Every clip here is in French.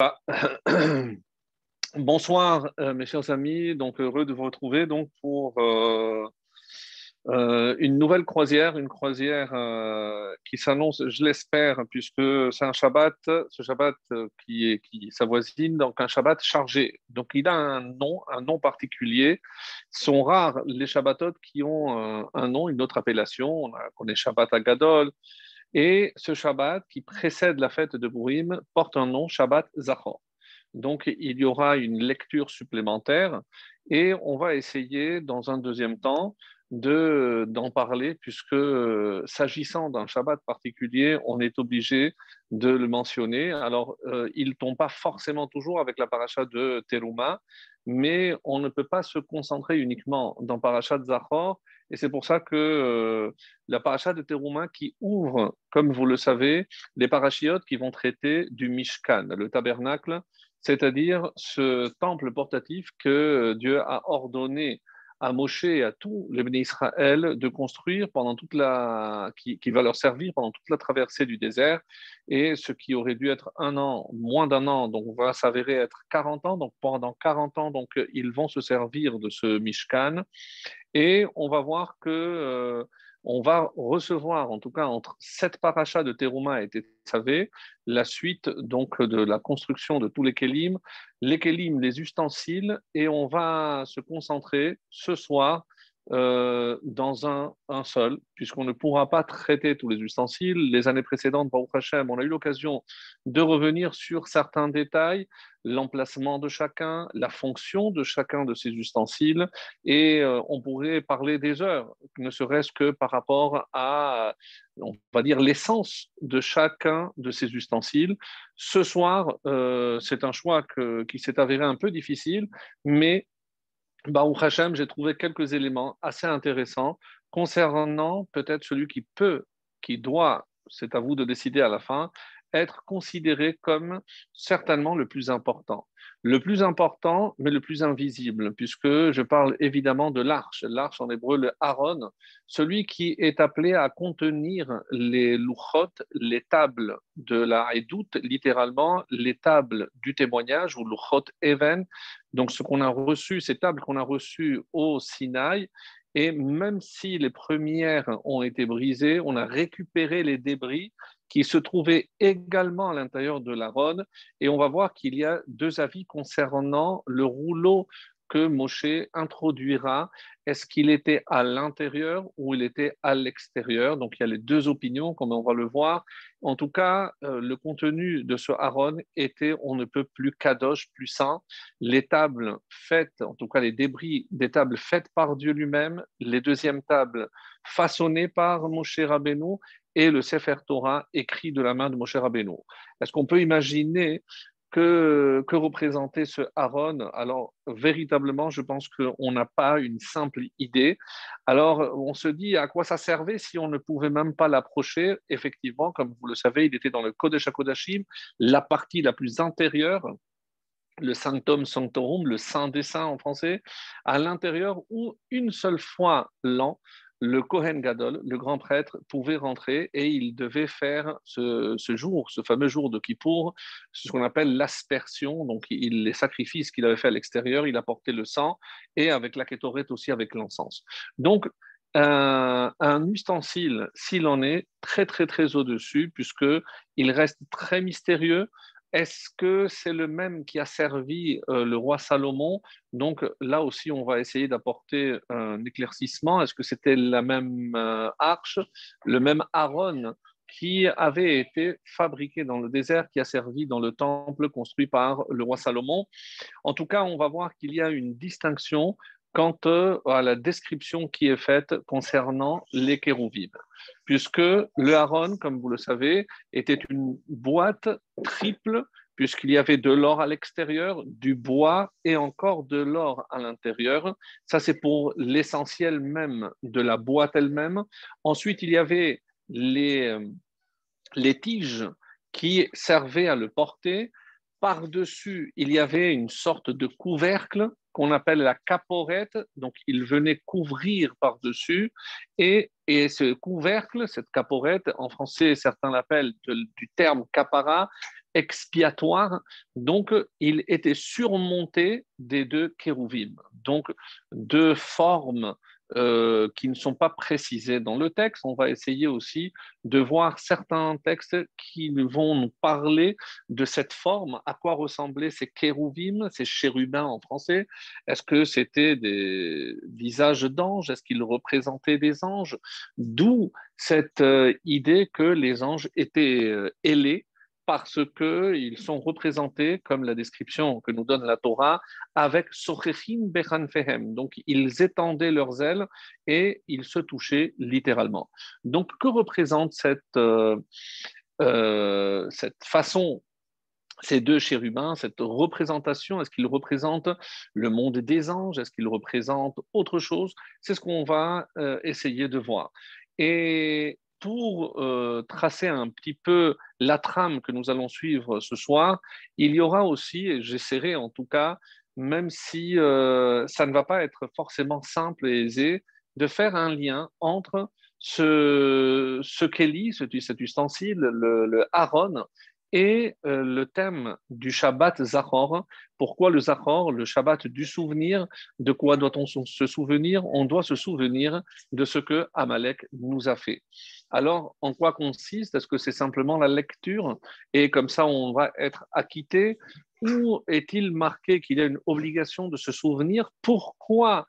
Bonsoir euh, mes chers amis, donc heureux de vous retrouver donc pour euh, euh, une nouvelle croisière, une croisière qui s'annonce, je l'espère, puisque c'est un Shabbat, ce Shabbat qui qui s'avoisine, donc un Shabbat chargé. Donc il a un nom, un nom particulier. sont rares les Shabbatot qui ont un nom, une autre appellation. On a Shabbat Agadol. Et ce Shabbat qui précède la fête de Purim porte un nom, Shabbat Zachor. Donc il y aura une lecture supplémentaire et on va essayer dans un deuxième temps de d'en parler puisque s'agissant d'un Shabbat particulier, on est obligé de le mentionner. Alors euh, il tombe pas forcément toujours avec la paracha de Teruma, mais on ne peut pas se concentrer uniquement dans parachat Zachor et c'est pour ça que euh, la paracha de Teruma qui ouvre, comme vous le savez, les parachiotes qui vont traiter du Mishkan, le tabernacle, c'est-à-dire ce temple portatif que Dieu a ordonné à Moshe et à tous les bénis Israël de construire pendant toute la, qui, qui, va leur servir pendant toute la traversée du désert. Et ce qui aurait dû être un an, moins d'un an, donc va s'avérer être 40 ans. Donc pendant 40 ans, donc ils vont se servir de ce Mishkan. Et on va voir que euh, on va recevoir, en tout cas entre sept parachas de Teruma et Tetzavé, la suite donc de la construction de tous les kelim, les kelim, les ustensiles, et on va se concentrer ce soir euh, dans un, un seul, puisqu'on ne pourra pas traiter tous les ustensiles. Les années précédentes, Baruch Hashem, on a eu l'occasion de revenir sur certains détails, l'emplacement de chacun, la fonction de chacun de ces ustensiles, et euh, on pourrait parler des heures, ne serait-ce que par rapport à, on va dire, l'essence de chacun de ces ustensiles. Ce soir, euh, c'est un choix qui s'est avéré un peu difficile, mais Baruch Hashem, j'ai trouvé quelques éléments assez intéressants concernant peut-être celui qui peut, qui doit, c'est à vous de décider à la fin, être considéré comme certainement le plus important. Le plus important, mais le plus invisible, puisque je parle évidemment de l'arche. L'arche en hébreu, le Aaron, celui qui est appelé à contenir les louchot, les tables de la Haïdout, littéralement les tables du témoignage, ou louchot even, donc ce qu'on a reçu, ces tables qu'on a reçues au Sinaï, et même si les premières ont été brisées, on a récupéré les débris qui se trouvait également à l'intérieur de la. Et on va voir qu'il y a deux avis concernant le rouleau que Moshe introduira. Est-ce qu'il était à l'intérieur ou il était à l'extérieur? Donc il y a les deux opinions, comme on va le voir. En tout cas, euh, le contenu de ce Aaron était on ne peut plus kadosh, plus saint. Les tables faites, en tout cas les débris des tables faites par Dieu lui-même, les deuxièmes tables façonnées par Moshe Rabbeinu et le Sefer Torah écrit de la main de Moshe Rabbeinu. Est-ce qu'on peut imaginer que, que représentait ce Aaron? Alors, véritablement, je pense qu'on n'a pas une simple idée. Alors, on se dit à quoi ça servait si on ne pouvait même pas l'approcher? Effectivement, comme vous le savez, il était dans le Kodesh HaKodashim, la partie la plus intérieure le Sanctum Sanctorum, le Saint des Saints en français, à l'intérieur où une seule fois l'an, le Kohen Gadol, le grand prêtre, pouvait rentrer et il devait faire ce, jour, ce fameux jour de Kippour, ce qu'on appelle l'aspersion. Donc, il, les sacrifices qu'il avait fait à l'extérieur, il apportait le sang et avec la kétorette aussi avec l'encens. Donc, un, un ustensile, s'il en est, très, très, très au-dessus, puisqu'il reste très mystérieux, est-ce que c'est le même qui a servi euh, le roi Salomon? Donc là aussi, on va essayer d'apporter un éclaircissement. Est-ce que c'était la même euh, arche, le même Aaron qui avait été fabriqué dans le désert, qui a servi dans le temple construit par le roi Salomon? En tout cas, on va voir qu'il y a une distinction quant à la description qui est faite concernant les kérouvimes, puisque le haron, comme vous le savez, était une boîte triple, puisqu'il y avait de l'or à l'extérieur, du bois et encore de l'or à l'intérieur. Ça, c'est pour l'essentiel même de la boîte elle-même. Ensuite, il y avait les, les tiges qui servaient à le porter. Par-dessus, il y avait une sorte de couvercle qu'on appelle la caporette, donc il venait couvrir par-dessus, et, et, ce couvercle, cette caporette, en français certains l'appellent du terme capara, expiatoire. Donc, il était surmonté des deux kérouvim. Donc, deux formes euh, qui ne sont pas précisés dans le texte. On va essayer aussi de voir certains textes qui vont nous parler de cette forme, à quoi ressemblaient ces kérouvim, ces chérubins en français? Est-ce que c'était des visages d'anges? Est-ce qu'ils représentaient des anges? D'où cette euh, idée que les anges étaient euh, ailés parce qu'ils sont représentés, comme la description que nous donne la Torah, avec Sochechim Bechan Fehem. Donc, ils étendaient leurs ailes et ils se touchaient littéralement. Donc, que représente cette, euh, euh, cette façon ces deux chérubins, cette représentation, est-ce qu'ils représentent le monde des anges? Est-ce qu'ils représentent autre chose? C'est ce qu'on va euh, essayer de voir. Et pour euh, tracer un petit peu la trame que nous allons suivre ce soir, il y aura aussi, et j'essaierai en tout cas, même si euh, ça ne va pas être forcément simple et aisé, de faire un lien entre ce, ce Kelly, cet ustensile, le, le et euh, le thème du Shabbat Zachor. Pourquoi le Zachor, le Shabbat du souvenir? De quoi doit-on se souvenir? On doit se souvenir de ce que Amalek nous a fait. Alors, en quoi consiste? Est-ce que c'est simplement la lecture? Et comme ça on va être acquitté? Ou est-il marqué qu'il y a une obligation de se souvenir? Pourquoi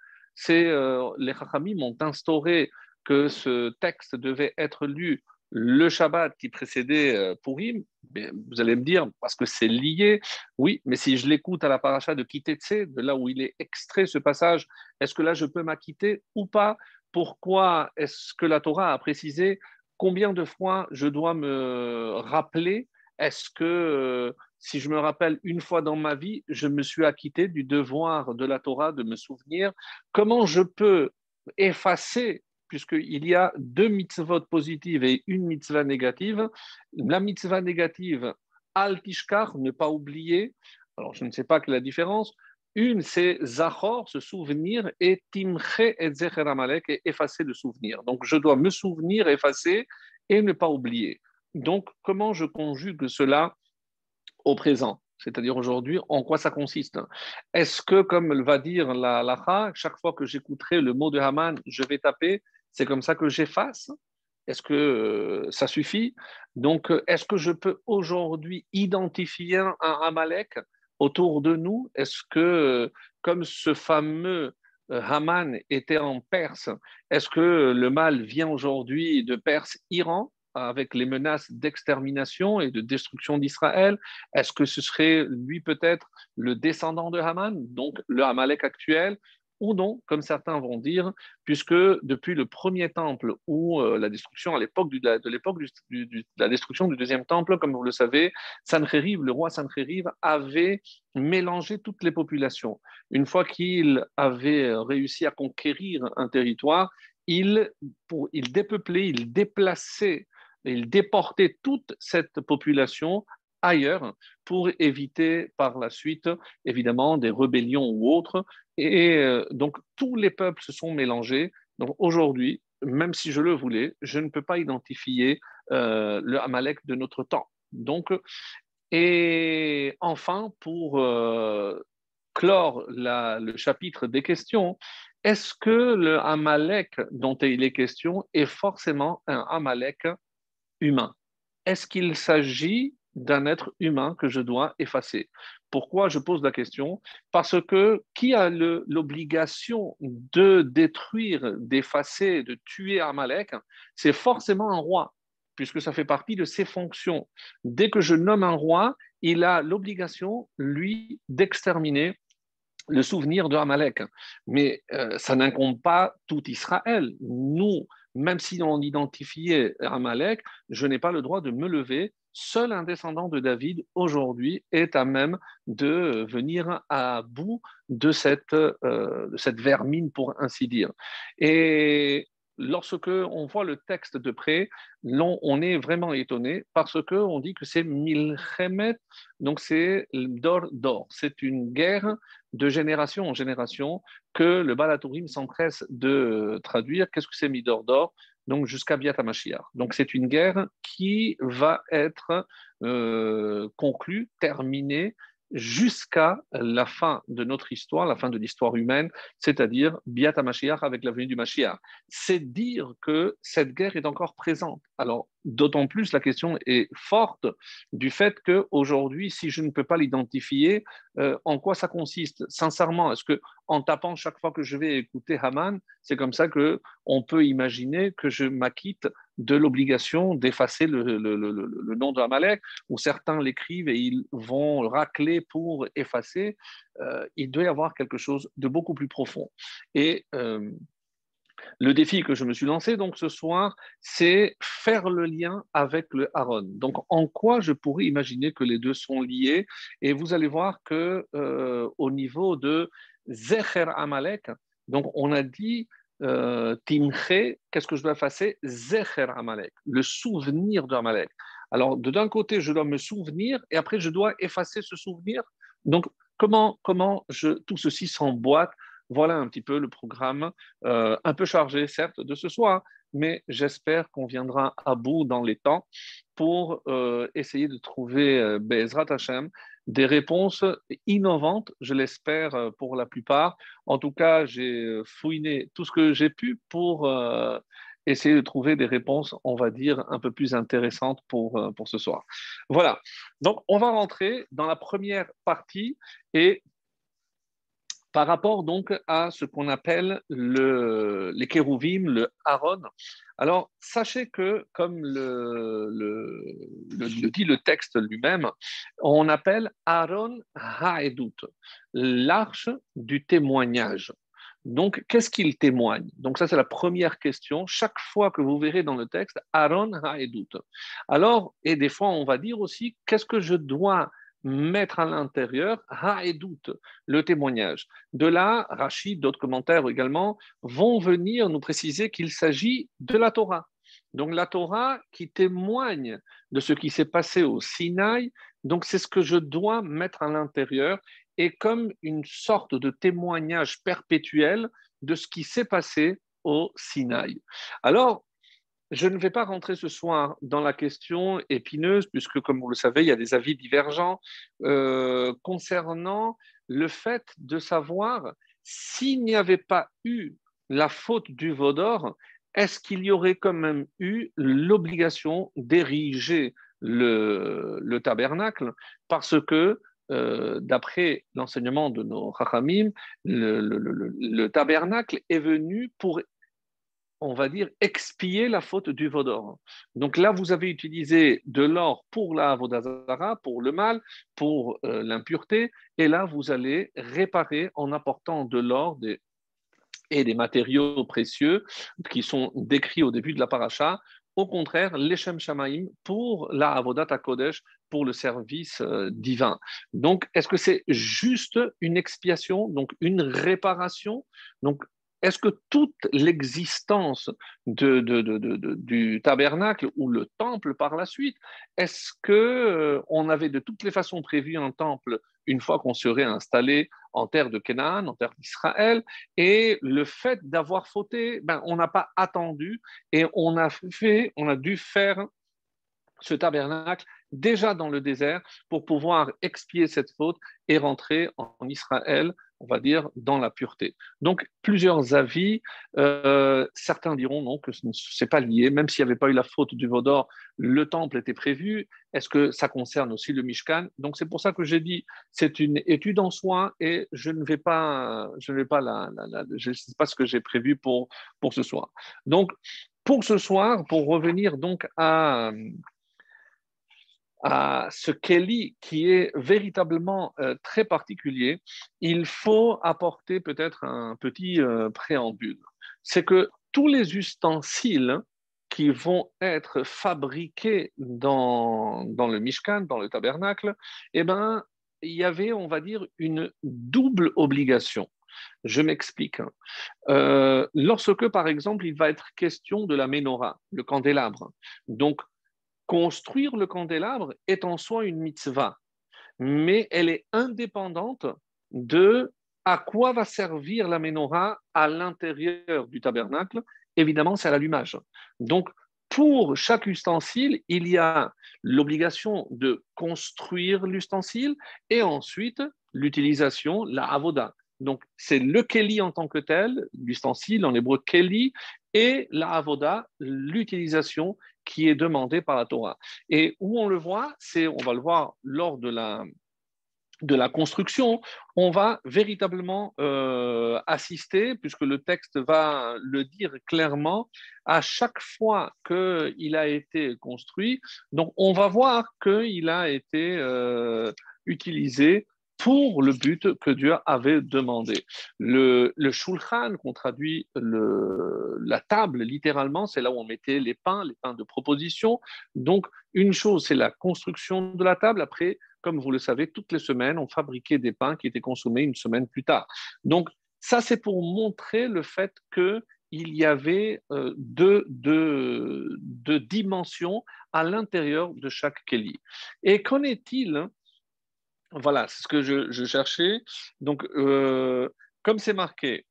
euh, les Chachamim ont instauré que ce texte devait être lu le Shabbat qui précédait euh, Purim, vous allez me dire, parce que c'est lié, oui, mais si je l'écoute à la paracha de Kitetse, de là où il est extrait ce passage, est-ce que là je peux m'acquitter ou pas? Pourquoi est-ce que la Torah a précisé combien de fois je dois me rappeler? Est-ce que euh, si je me rappelle une fois dans ma vie, je me suis acquitté du devoir de la Torah de me souvenir? Comment je peux effacer puisqu'il y a deux mitzvot positives et une mitzvah négative. La mitzvah négative, al-tishkar, ne pas oublier. Alors, je ne sais pas quelle est la différence. Une, c'est zachor, se souvenir, et timche et zecher amalek, et effacer le souvenir. Donc, je dois me souvenir, effacer et ne pas oublier. Donc, comment je conjugue cela au présent? C'est-à-dire aujourd'hui, en quoi ça consiste? Est-ce que, comme va dire la lacha, chaque fois que j'écouterai le mot de Haman, je vais taper c'est comme ça que j'efface. Est-ce que euh, ça suffit? Donc, euh, est-ce que je peux aujourd'hui identifier un Amalek autour de nous? Est-ce que, euh, comme ce fameux Haman était en Perse, est-ce que le mal vient aujourd'hui de Perse-Iran avec les menaces d'extermination et de destruction d'Israël? Est-ce que ce serait lui peut-être le descendant de Haman, donc le Amalek actuel ou non, comme certains vont dire, puisque depuis le premier temple ou euh, la destruction à l'époque de l'époque de la destruction du deuxième temple, comme vous le savez, le roi Sancheriv, avait mélangé toutes les populations. Une fois qu'il avait réussi à conquérir un territoire, il dépeuplait, il déplaçait, il déportait toute cette population ailleurs pour éviter par la suite, évidemment, des rébellions ou autres. Et euh, donc, tous les peuples se sont mélangés. Donc, aujourd'hui, même si je le voulais, je ne peux pas identifier euh, le Amalek de notre temps. Donc, et enfin, pour euh, clore le chapitre des questions, est-ce que le Amalek dont il est question est forcément un Amalek humain? Est-ce qu'il s'agit d'un être humain que je dois effacer? Pourquoi je pose la question Parce que qui a l'obligation de détruire, d'effacer, de tuer Amalek C'est forcément un roi, puisque ça fait partie de ses fonctions. Dès que je nomme un roi, il a l'obligation, lui, d'exterminer le souvenir de Amalek. Mais euh, ça n'incombe pas tout Israël. Nous, même si on identifiait Amalek, je n'ai pas le droit de me lever seul un descendant de David aujourd'hui est à même de venir à bout de cette, euh, cette vermine, pour ainsi dire. Et lorsque on voit le texte de près, on est vraiment étonné parce que on dit que c'est milchemet, donc c'est d'or d'or. C'est une guerre de génération en génération que le Balatourim s'empresse de traduire. Qu'est-ce que c'est midor d'or? Donc jusqu'à Biat. Donc c'est une guerre qui va être euh, conclue, terminée jusqu'à la fin de notre histoire, la fin de l'histoire humaine, c'est-à-dire Biat HaMashiach avec la venue du Mashiach. C'est dire que cette guerre est encore présente. Alors, d'autant plus la question est forte du fait qu'aujourd'hui, si je ne peux pas l'identifier, euh, en quoi ça consiste? Sincèrement, est-ce que en tapant chaque fois que je vais écouter Haman, c'est comme ça que on peut imaginer que je m'acquitte de l'obligation d'effacer le, nom de Amalek, ou certains l'écrivent et ils vont racler pour effacer. Euh, il doit y avoir quelque chose de beaucoup plus profond. Et euh, le défi que je me suis lancé donc ce soir, c'est faire le lien avec le Aaron. Donc, en quoi je pourrais imaginer que les deux sont liés? Et vous allez voir que euh, au niveau de Zecher Amalek, donc on a dit euh, Timche, qu'est-ce que je dois effacer? Zecher Amalek, le souvenir d'Amalek. Alors, d'un côté, je dois me souvenir et après, je dois effacer ce souvenir. Donc, comment, comment je, tout ceci s'emboîte voilà un petit peu le programme, euh, un peu chargé certes de ce soir, mais j'espère qu'on viendra à bout dans les temps pour euh, essayer de trouver, euh, Bezrat des réponses innovantes, je l'espère pour la plupart. En tout cas, j'ai fouiné tout ce que j'ai pu pour essayer de trouver des réponses, on va dire, un peu plus intéressantes pour, pour ce soir. Voilà, donc on va rentrer dans la première partie et par rapport donc à ce qu'on appelle le, les kérouvim, le Aaron. Alors, sachez que, comme le, le, dit le texte lui-même, on appelle Aaron Haedut, l'arche du témoignage. Donc, qu'est-ce qu'il témoigne? Donc, ça, c'est la première question. Chaque fois que vous verrez dans le texte, Aaron Haedut. Alors, et des fois, on va dire aussi, qu'est-ce que je dois mettre à l'intérieur ha et doute, le témoignage. De là, Rachid, d'autres commentaires également, vont venir nous préciser qu'il s'agit de la Torah. Donc la Torah qui témoigne de ce qui s'est passé au Sinaï, donc c'est ce que je dois mettre à l'intérieur et comme une sorte de témoignage perpétuel de ce qui s'est passé au Sinaï. Alors, je ne vais pas rentrer ce soir dans la question épineuse, puisque, comme vous le savez, il y a des avis divergents euh, concernant le fait de savoir s'il n'y avait pas eu la faute du Vaudor, est-ce qu'il y aurait quand même eu l'obligation d'ériger le, tabernacle? Parce que euh, d'après l'enseignement de nos Chachamim, le, le, tabernacle est venu pour on va dire, expier la faute du Vaudor. Donc là, vous avez utilisé de l'or pour la Vodazara, pour le mal, pour euh, l'impureté, et là, vous allez réparer en apportant de l'or et des matériaux précieux qui sont décrits au début de la paracha. Au contraire, l'Echem Shamaim pour la Avodat Kodesh, pour le service euh, divin. Donc, est-ce que c'est juste une expiation, donc une réparation? Donc, est-ce que toute l'existence du tabernacle ou le temple par la suite, est-ce que euh, on avait de toutes les façons prévu un temple une fois qu'on serait installé en terre de Canaan, en terre d'Israël, et le fait d'avoir fauté, ben, on n'a pas attendu et on a fait, on a dû faire ce tabernacle déjà dans le désert pour pouvoir expier cette faute et rentrer en Israël on va dire, dans la pureté. Donc, plusieurs avis. Euh, certains diront non, que ce n'est pas lié. Même s'il n'y avait pas eu la faute du Vaudor, le temple était prévu. Est-ce que ça concerne aussi le Mishkan? Donc, c'est pour ça que j'ai dit, c'est une étude en soi et je ne vais pas, je ne pas la, sais pas ce que j'ai prévu pour, pour ce soir. Donc, pour ce soir, pour revenir donc à, à ce Kelly qui est véritablement euh, très particulier, il faut apporter peut-être un petit euh, préambule. C'est que tous les ustensiles qui vont être fabriqués dans, dans le Mishkan, dans le tabernacle, eh ben, il y avait, on va dire, une double obligation. Je m'explique. Euh, lorsque, par exemple, il va être question de la menorah, le candélabre, donc construire le candélabre est en soi une mitzvah, mais elle est indépendante de à quoi va servir la menorah à l'intérieur du tabernacle évidemment, c'est à l'allumage. Donc, pour chaque ustensile, il y a l'obligation de construire l'ustensile et ensuite l'utilisation, la avoda. Donc, c'est le keli en tant que tel, l'ustensile en hébreu keli, et la avoda, l'utilisation qui est demandée par la Torah. Et où on le voit, c'est, on va le voir lors de la, de la construction, on va véritablement euh, assister, puisque le texte va le dire clairement, à chaque fois qu'il a été construit, donc on va voir qu'il a été euh, utilisé pour le but que Dieu avait demandé. Le, shulchan, qu'on traduit la table littéralement, c'est là où on mettait les pains, les pains de proposition. Donc, une chose, c'est la construction de la table. Après, comme vous le savez, toutes les semaines, on fabriquait des pains qui étaient consommés une semaine plus tard. Donc, ça, c'est pour montrer le fait qu'il y avait euh, deux, dimensions à l'intérieur de chaque Kelly. Et qu'en est-il Voilà, c'est ce que je, cherchais. Donc, euh, comme c'est marqué,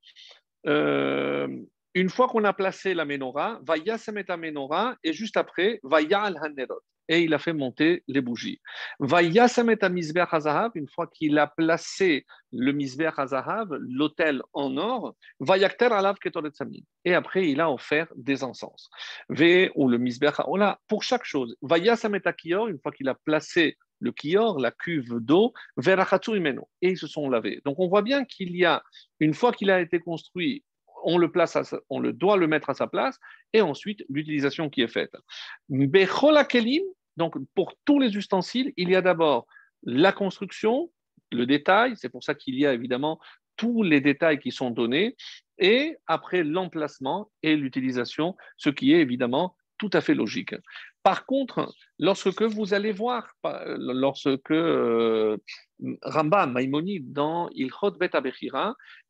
euh, une fois qu'on a placé la menorah, va Yasemet menorah et juste après, va al hanerot et il a fait monter les bougies. Va Yasemet Hazahav, une fois qu'il a placé le Misber Hazahav, l'autel en or, va Yakter Alav Et après, il a offert des encens. V ou le Misber pour chaque chose. Va Yasemet Kior, une fois qu'il a placé le kior, la cuve d'eau, vers Imeno. Et ils se sont lavés. Donc on voit bien qu'il y a, une fois qu'il a été construit, on le, place on le doit le mettre à sa place, et ensuite l'utilisation qui est faite. Kelim, donc, pour tous les ustensiles, il y a d'abord la construction, le détail, c'est pour ça qu'il y a évidemment tous les détails qui sont donnés, et après l'emplacement et l'utilisation, ce qui est évidemment tout à fait logique. Par contre, lorsque vous allez voir, lorsque euh, Rambam, Maïmonide, dans Ilchot Bet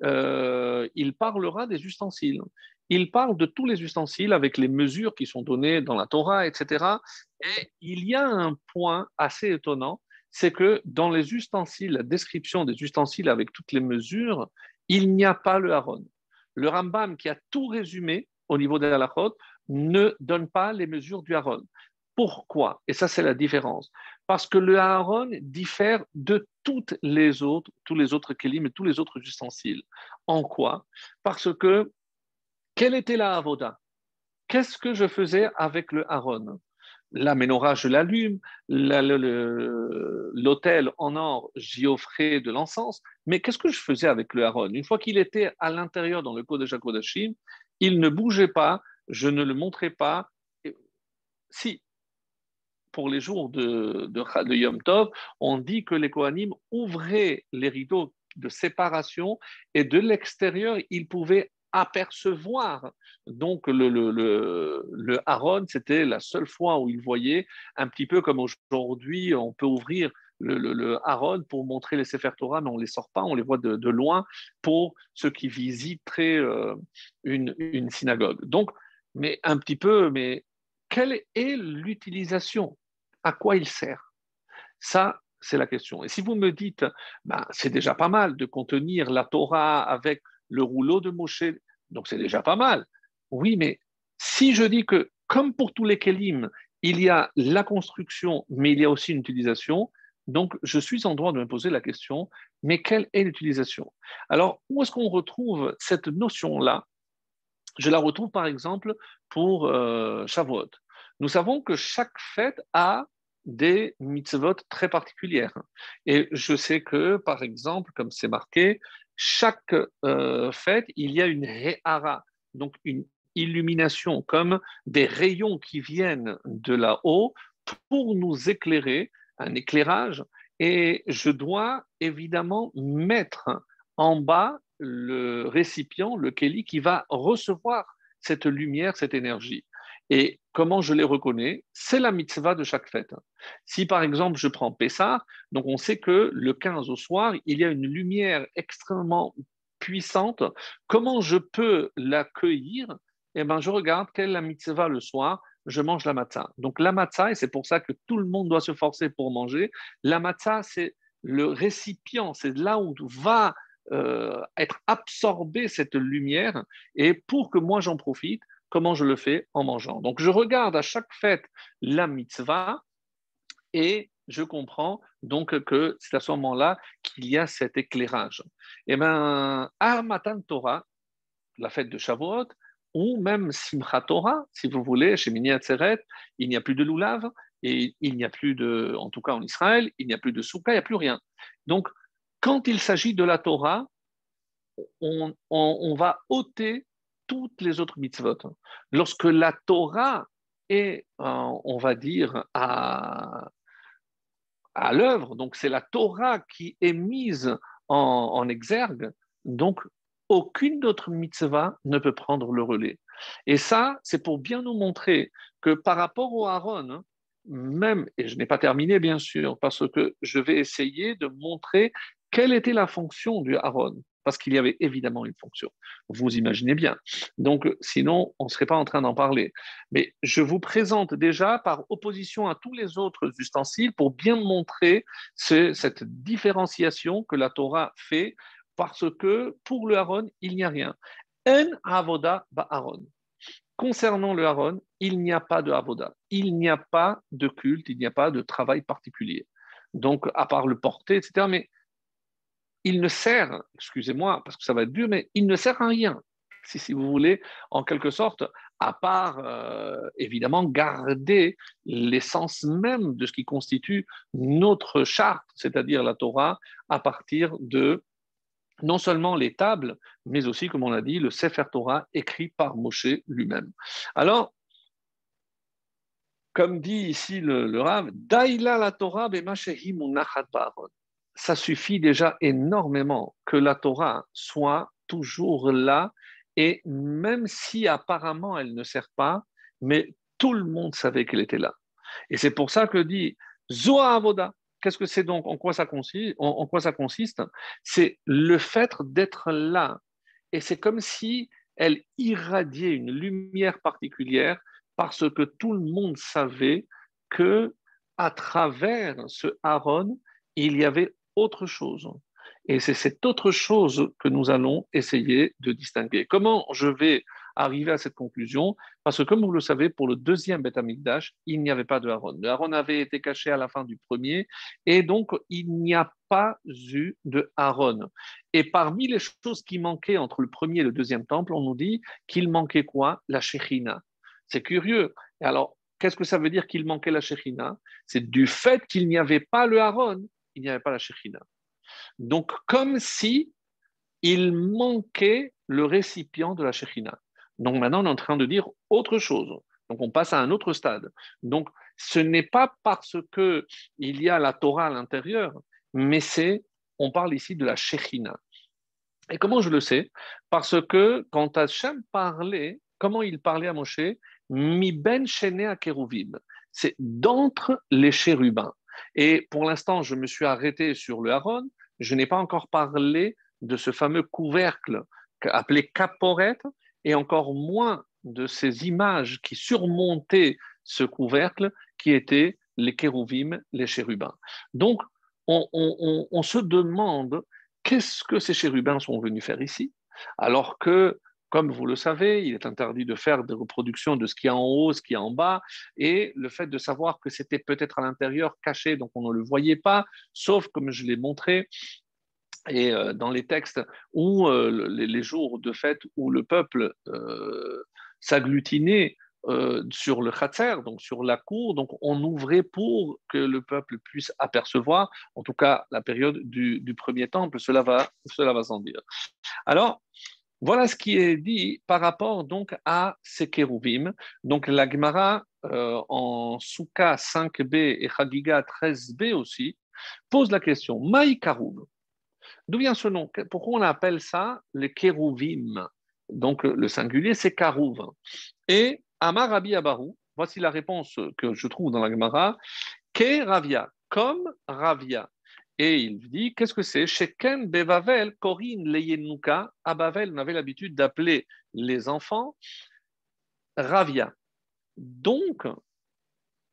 euh, il parlera des ustensiles il parle de tous les ustensiles avec les mesures qui sont données dans la Torah, etc. Et il y a un point assez étonnant, c'est que dans les ustensiles, la description des ustensiles avec toutes les mesures, il n'y a pas le haron. Le Rambam, qui a tout résumé au niveau de la halachot, ne donne pas les mesures du haron. Pourquoi? Et ça, c'est la différence. Parce que le haron diffère de toutes les autres, tous les autres kelim et tous les autres ustensiles. En quoi? Parce que quelle était la avoda? Qu'est-ce que je faisais avec le haron? La menorah, je l'allume, l'autel en or, j'y offrais de l'encens, mais qu'est-ce que je faisais avec le haron? Une fois qu'il était à l'intérieur dans le Kodesh HaKodashim, il ne bougeait pas, je ne le montrais pas. Si, pour les jours de, de, Yom Tov, on dit que les Kohanim ouvraient les rideaux de séparation et de l'extérieur, ils pouvaient apercevoir. Donc le, le, Aaron, c'était la seule fois où il voyait, un petit peu comme aujourd'hui, on peut ouvrir le, le, Aaron pour montrer les Sefer Torah, mais on ne les sort pas, on les voit de, de loin pour ceux qui visiteraient euh, une, une, synagogue. Donc, mais un petit peu, mais quelle est l'utilisation? À quoi il sert? Ça, c'est la question. Et si vous me dites, ben, c'est déjà pas mal de contenir la Torah avec le rouleau de Moshe, donc c'est déjà pas mal. Oui, mais si je dis que, comme pour tous les kelim, il y a la construction, mais il y a aussi une utilisation, donc je suis en droit de me poser la question, mais quelle est l'utilisation? Alors, où est-ce qu'on retrouve cette notion-là? Je la retrouve par exemple pour euh, Shavuot. Nous savons que chaque fête a des mitzvot très particulières. Et je sais que, par exemple, comme c'est marqué, chaque euh, fête, il y a une réhara, donc une illumination, comme des rayons qui viennent de là-haut pour nous éclairer, un éclairage, et je dois évidemment mettre en bas le récipient, le keli, qui va recevoir cette lumière, cette énergie. Et comment je les reconnais? C'est la mitzvah de chaque fête. Si par exemple je prends Pessah, donc on sait que le 15 au soir, il y a une lumière extrêmement puissante. Comment je peux l'accueillir? Eh bien, je regarde quelle est la mitzvah le soir. Je mange la matzah. Donc la matzah, et c'est pour ça que tout le monde doit se forcer pour manger, la matzah, c'est le récipient, c'est là où va euh, être absorbée cette lumière. Et pour que moi j'en profite, Comment je le fais En mangeant. Donc, je regarde à chaque fête la mitzvah et je comprends donc que c'est à ce moment-là qu'il y a cet éclairage. Eh bien, à Torah, la fête de Shavuot, ou même Simchat Torah, si vous voulez, chez Mini Atzeret, il n'y a plus de loulav, et il n'y a plus de, en tout cas en Israël, il n'y a plus de soukha, il n'y a plus rien. Donc, quand il s'agit de la Torah, on, va ôter toutes les autres mitzvot. Lorsque la Torah est, euh, on va dire, à, l'œuvre, donc c'est la Torah qui est mise en, en exergue, donc aucune autre mitzvah ne peut prendre le relais. Et ça, c'est pour bien nous montrer que par rapport au Aaron, hein, même, et je n'ai pas terminé bien sûr, parce que je vais essayer de montrer quelle était la fonction du Aaron, parce qu'il y avait évidemment une fonction. Vous imaginez bien. Donc, sinon, on ne serait pas en train d'en parler. Mais je vous présente déjà par opposition à tous les autres ustensiles pour bien montrer cette différenciation que la Torah fait, parce que pour le Aaron, il n'y a rien. En avoda ba Aaron. Concernant le Aaron, il n'y a pas de avoda, il n'y a pas de culte, il n'y a pas de travail particulier. Donc, à part le porter, etc. Mais il ne sert, excusez-moi, parce que ça va être dur, mais il ne sert à rien, si, vous voulez, en quelque sorte, à part, euh, évidemment, garder l'essence même de ce qui constitue notre charte, c'est-à-dire la Torah, à partir de non seulement les tables, mais aussi, comme on l'a dit, le Sefer Torah écrit par Moshe lui-même. Alors, comme dit ici le, Rav, Daïla la Torah ça suffit déjà énormément que la Torah soit toujours là, et même si apparemment elle ne sert pas, mais tout le monde savait qu'elle était là. Et c'est pour ça que dit Zoa Avoda, Qu'est-ce que c'est donc En quoi ça consiste, C'est le fait d'être là. Et c'est comme si elle irradiait une lumière particulière parce que tout le monde savait que à travers ce Aaron, il y avait autre chose. Et c'est cette autre chose que nous allons essayer de distinguer. Comment je vais arriver à cette conclusion? Parce que, comme vous le savez, pour le deuxième Beth Amikdash, il n'y avait pas de Aaron. Le Aaron avait été caché à la fin du premier, et donc il n'y a pas eu de Aaron. Et parmi les choses qui manquaient entre le premier et le deuxième temple, on nous dit qu'il manquait quoi? La Shechina. C'est curieux. Alors, qu'est-ce que ça veut dire qu'il manquait la Shechina C'est du fait qu'il n'y avait pas le Aaron, il n'y avait pas la Shechina. Donc, comme si il manquait le récipient de la Shekhinah. Donc maintenant, on est en train de dire autre chose. Donc on passe à un autre stade. Donc ce n'est pas parce que il y a la Torah à l'intérieur, mais c'est, on parle ici de la Shekhinah. Et comment je le sais? Parce que quand Hachem parlait, comment il parlait à Moshe? Mi ben à. C'est d'entre les chérubins. Et pour l'instant, je me suis arrêté sur le Aaron. Je n'ai pas encore parlé de ce fameux couvercle appelé caporet, et encore moins de ces images qui surmontaient ce couvercle qui étaient les kérouvim, les chérubins. Donc, on, se demande qu'est-ce que ces chérubins sont venus faire ici, alors que, comme vous le savez, il est interdit de faire des reproductions de ce qui est en haut, ce qui est en bas, et le fait de savoir que c'était peut-être à l'intérieur caché, donc on ne le voyait pas, sauf, comme je l'ai montré, et euh, dans les textes où euh, les, jours de fête où le peuple euh, s'agglutinait sur le khatser, donc sur la cour, donc on ouvrait pour que le peuple puisse apercevoir, en tout cas la période du, premier temple, cela va, cela va sans dire. Alors, voilà ce qui est dit par rapport donc à ces kérouvim. Donc la Gemara en Souka 5b et Chagiga 13b aussi pose la question Maï D'où vient ce nom? Pourquoi on appelle ça les kérouvim Donc le singulier, c'est karouv. Et Amar Rabbi Abaru, voici la réponse que je trouve dans la Gemara, Ke Ravia, comme Ravia. Et il dit, qu'est-ce que c'est? Sheken Bevavel, Korin Leyenuka. À Bavel, on avait l'habitude d'appeler les enfants Ravia. Donc,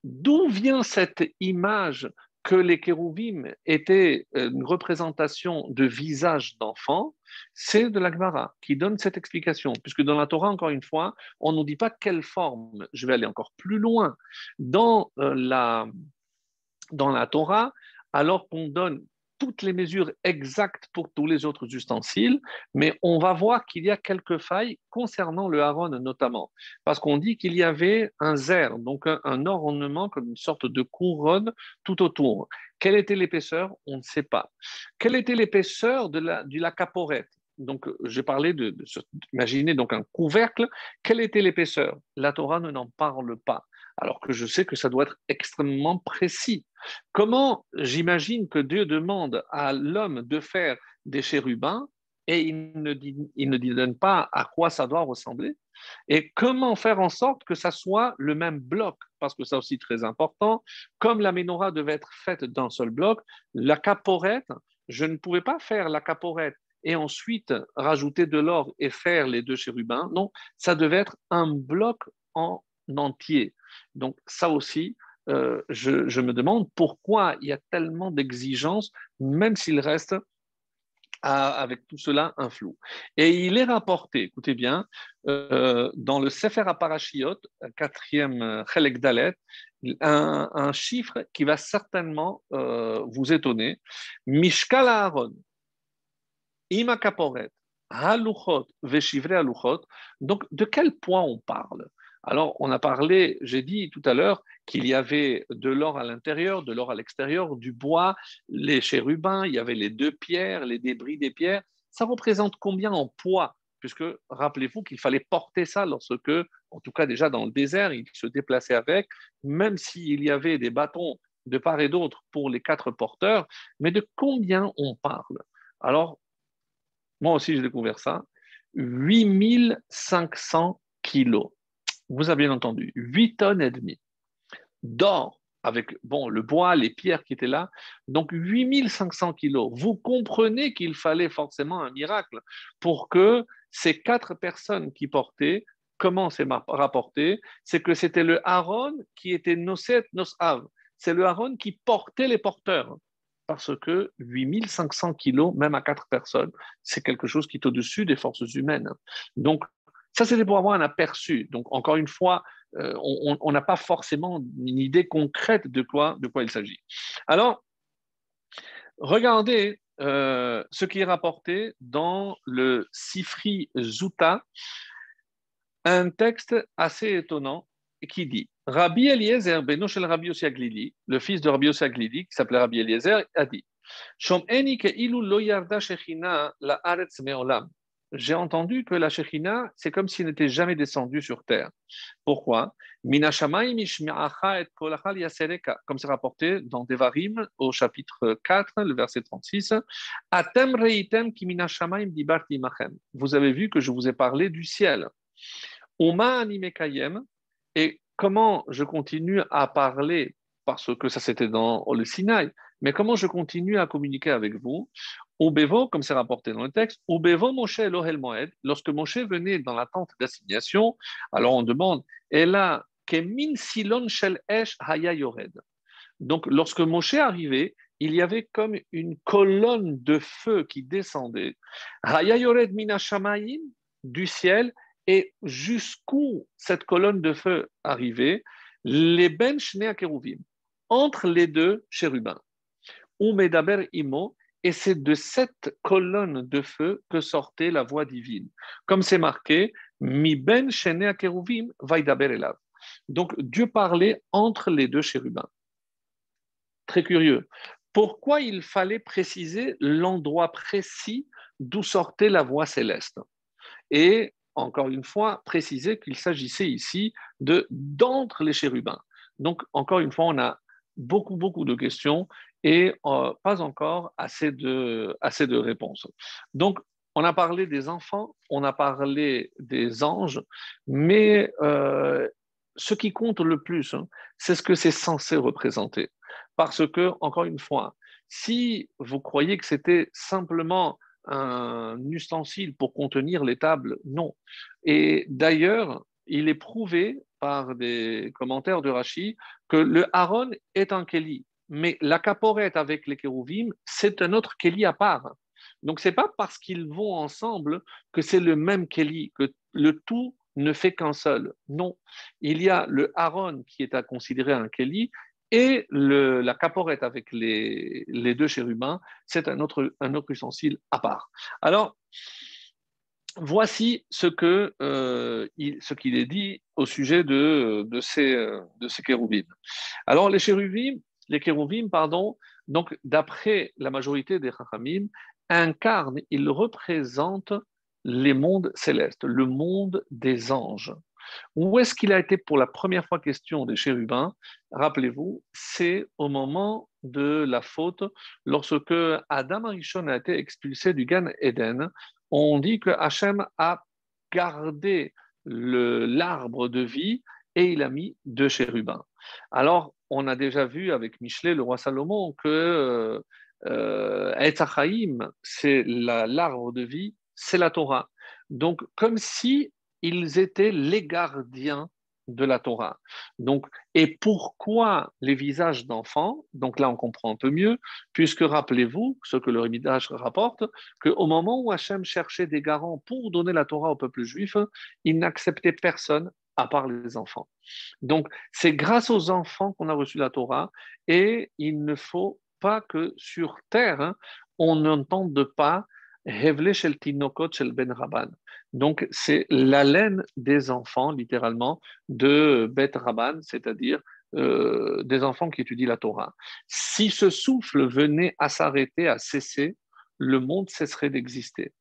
d'où vient cette image que les kérouvim étaient une représentation de visage d'enfant, c'est de la Gemara qui donne cette explication, puisque dans la Torah, encore une fois, on ne nous dit pas quelle forme. Je vais aller encore plus loin. Dans, euh, la, dans la Torah, alors qu'on donne toutes les mesures exactes pour tous les autres ustensiles, mais on va voir qu'il y a quelques failles concernant le haron notamment, parce qu'on dit qu'il y avait un zer, donc un, ornement comme une sorte de couronne tout autour. Quelle était l'épaisseur? On ne sait pas. Quelle était l'épaisseur de la, de caporette donc, j'ai parlé de, de, donc un couvercle. Quelle était l'épaisseur? La Torah ne n'en parle pas alors que je sais que ça doit être extrêmement précis. Comment j'imagine que Dieu demande à l'homme de faire des chérubins et il ne, dit, donne pas à quoi ça doit ressembler? Et comment faire en sorte que ça soit le même bloc? Parce que ça aussi très important, comme la menorah devait être faite d'un seul bloc, la caporette, je ne pouvais pas faire la caporette et ensuite rajouter de l'or et faire les deux chérubins. Non, ça devait être un bloc en entier. Donc ça aussi, euh, je, me demande pourquoi il y a tellement d'exigences, même s'il reste avec tout cela un flou. Et il est rapporté, écoutez bien, euh, dans le Sefer Aparashiot, quatrième Chelek Dalet, un, chiffre qui va certainement euh, vous étonner. Mishkal Aaron, Ima Kaporet, Haluchot, Veshivre Haluchot. Donc, de quel point on parle? Alors, on a parlé, j'ai dit tout à l'heure, qu'il y avait de l'or à l'intérieur, de l'or à l'extérieur, du bois, les chérubins, il y avait les deux pierres, les débris des pierres. Ça représente combien en poids? Puisque rappelez-vous qu'il fallait porter ça lorsque, en tout cas déjà dans le désert, il se déplaçait avec, même s'il y avait des bâtons de part et d'autre pour les quatre porteurs, mais de combien on parle? Alors, moi aussi j'ai découvert ça, 8500 kilos vous avez entendu, 8 tonnes et demie d'or avec bon, le bois, les pierres qui étaient là, donc 8500 kilos. Vous comprenez qu'il fallait forcément un miracle pour que ces quatre personnes qui portaient, comment c'est rapporté? C'est que c'était le Aaron qui était Noset Nosav. C'est le Aaron qui portait les porteurs. Parce que 8500 kilos, même à quatre personnes, c'est quelque chose qui est au-dessus des forces humaines. Donc, ça, c'était pour avoir un aperçu. Donc, encore une fois, euh, on n'a pas forcément une idée concrète de quoi, il s'agit. Alors, regardez euh, ce qui est rapporté dans le Sifri Zuta, un texte assez étonnant qui dit Rabbi Eliezer, Benoshel Rabbi Aglili, le fils de Rabbi Aglili, qui s'appelait Rabbi Eliezer, a dit Shom'eni ke ilu lo yarda la aretz me'olam j'ai entendu que la Shekhinah, c'est comme s'il n'était jamais descendu sur terre. Pourquoi? Comme c'est rapporté dans Devarim au chapitre 4, le verset 36. Vous avez vu que je vous ai parlé du ciel. Et comment je continue à parler, parce que ça c'était dans le Sinaï, mais comment je continue à communiquer avec vous? Bevo, comme c'est rapporté dans le texte, Bevo Moshe Elohel Moed, lorsque Moshe venait dans la tente d'assignation, alors on demande, Ela Kemin Silon Shel Esh Haya Yored? Donc lorsque Moshe arrivait, il y avait comme une colonne de feu qui descendait. Haya Yored Mina du ciel, et jusqu'où cette colonne de feu arrivait, les Ben Shnei entre les deux chérubins. Ou Medaber Imo, et c'est de cette colonne de feu que sortait la voix divine. Comme c'est marqué, Mi ben vaidaber elav. Donc Dieu parlait entre les deux chérubins. Très curieux. Pourquoi il fallait préciser l'endroit précis d'où sortait la voix céleste? Et encore une fois, préciser qu'il s'agissait ici de d'entre les chérubins. Donc, encore une fois, on a beaucoup, beaucoup de questions et euh, pas encore assez de, assez de réponses. Donc, on a parlé des enfants, on a parlé des anges, mais euh, ce qui compte le plus, hein, c'est ce que c'est censé représenter. Parce que, encore une fois, si vous croyez que c'était simplement un ustensile pour contenir les tables, non. Et d'ailleurs, il est prouvé par des commentaires de Rashi que le Aaron est un Keli mais la caporette avec les kérouvim, c'est un autre Kéli à part. Donc, ce n'est pas parce qu'ils vont ensemble que c'est le même Kéli, que le tout ne fait qu'un seul. Non, il y a le Aaron qui est à considérer un Kéli et la caporette avec les, deux chérubins, c'est un autre, un ustensile à part. Alors, voici euh, ce qu'il est dit au sujet de, de ces, de ces Alors, les chérubins, les kérouvim, pardon, donc d'après la majorité des chachamim, incarnent, ils représentent les mondes célestes, le monde des anges. Où est-ce qu'il a été pour la première fois question des chérubins? Rappelez-vous, c'est au moment de la faute, lorsque Adam Arishon a été expulsé du Gan Eden. On dit que Hachem a gardé l'arbre de vie et il a mis deux chérubins. Alors, on a déjà vu avec Michelet, le roi Salomon, que euh, c'est l'arbre de vie, c'est la Torah. Donc, comme si ils étaient les gardiens de la Torah. Donc, et pourquoi les visages d'enfants? Donc là, on comprend un peu mieux, puisque rappelez-vous ce que le Midrash rapporte, qu'au moment où Hachem cherchait des garants pour donner la Torah au peuple juif, il n'acceptait personne à part les enfants. Donc, c'est grâce aux enfants qu'on a reçu la Torah, et il ne faut pas que sur terre, hein, on n'entende pas Hevle shel tinokot shel ben Rabban. Donc, c'est la laine des enfants, littéralement, de Bet Rabban, c'est-à-dire euh, des enfants qui étudient la Torah. Si ce souffle venait à s'arrêter, à cesser, le monde cesserait d'exister,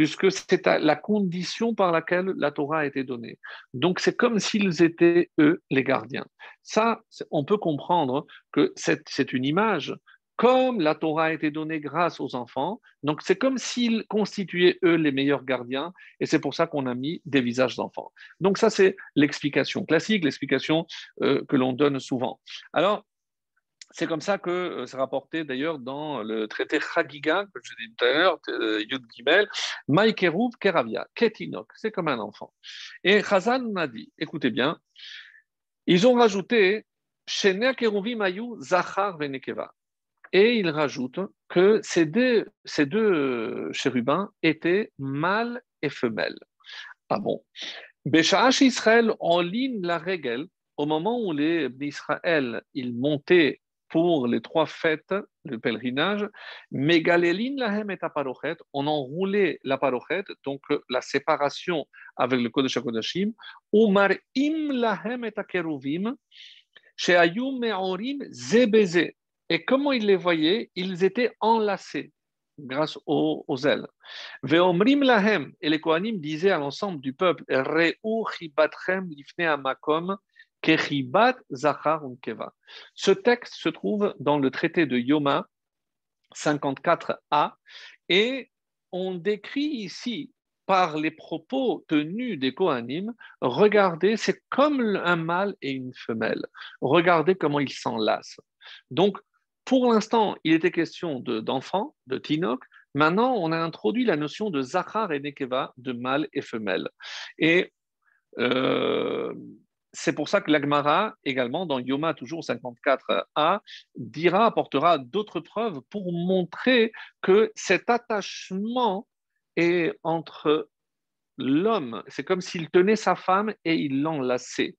puisque c'est la condition par laquelle la Torah a été donnée. Donc, c'est comme s'ils étaient, eux, les gardiens. Ça, on peut comprendre que c'est une image comme la Torah a été donnée grâce aux enfants, donc c'est comme s'ils constituaient eux les meilleurs gardiens, et c'est pour ça qu'on a mis des visages d'enfants. Donc ça, c'est l'explication classique, l'explication euh, que l'on donne souvent. Alors, c'est comme ça que euh, c'est rapporté d'ailleurs dans le traité Chagiga, que je dis tout à l'heure, euh, Yud Gimel, Maïkerouv Keravia, Ketinok, c'est comme un enfant. Et Chazan m'a dit, écoutez bien, ils ont rajouté, Shene Keruvim Ayu Zachar Venekeva. Et il rajoute que ces deux, ces deux chérubins étaient mâles et femelles. Ah bon? Béchaach Israël en ligne la règle au moment où les Israël ils montaient pour les trois fêtes, le pèlerinage, Megalelin lahem et parochet, on enroulait la parochet, donc la séparation avec le Kodesh HaKodashim, Umar im lahem et keruvim, sheayum me'orim zebeze, et comment ils les voyaient? Ils étaient enlacés grâce aux, ailes. Veomrim lahem, et les Kohanim disaient à l'ensemble du peuple, lifne amakom, zachar keva. Ce texte se trouve dans le traité de Yoma 54a, et on décrit ici par les propos tenus des Kohanim, regardez, c'est comme un mâle et une femelle. Regardez comment ils s'enlacent. Donc, pour l'instant, il était question d'enfants, de, Tinok. Maintenant, on a introduit la notion de Zachar et Nekeva, de mâle et femelle. Et euh, c'est pour ça que l'Agmara, également, dans Yoma, toujours 54a, dira, apportera d'autres preuves pour montrer que cet attachement est entre l'homme, c'est comme s'il tenait sa femme et il l'enlaçait.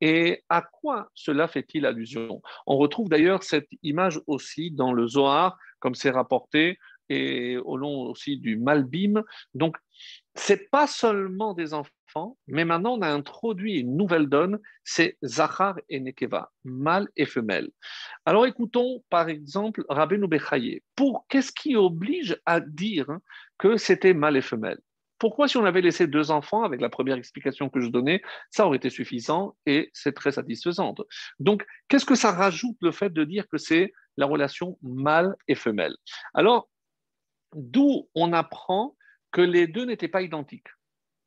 Et à quoi cela fait-il allusion? On retrouve d'ailleurs cette image aussi dans le Zohar, comme c'est rapporté, et au long aussi du Malbim. Donc, c'est pas seulement des enfants, mais maintenant on a introduit une nouvelle donne, c'est Zachar et Nekeva, mâle et femelle. Alors écoutons par exemple Rabbeinu Bechaye. Pour qu'est-ce qui oblige à dire que c'était mâle et femelle pourquoi, si on avait laissé deux enfants, avec la première explication que je donnais, ça aurait été suffisant et c'est très satisfaisant? Donc, qu'est-ce que ça rajoute le fait de dire que c'est la relation mâle et femelle? Alors, d'où on apprend que les deux n'étaient pas identiques.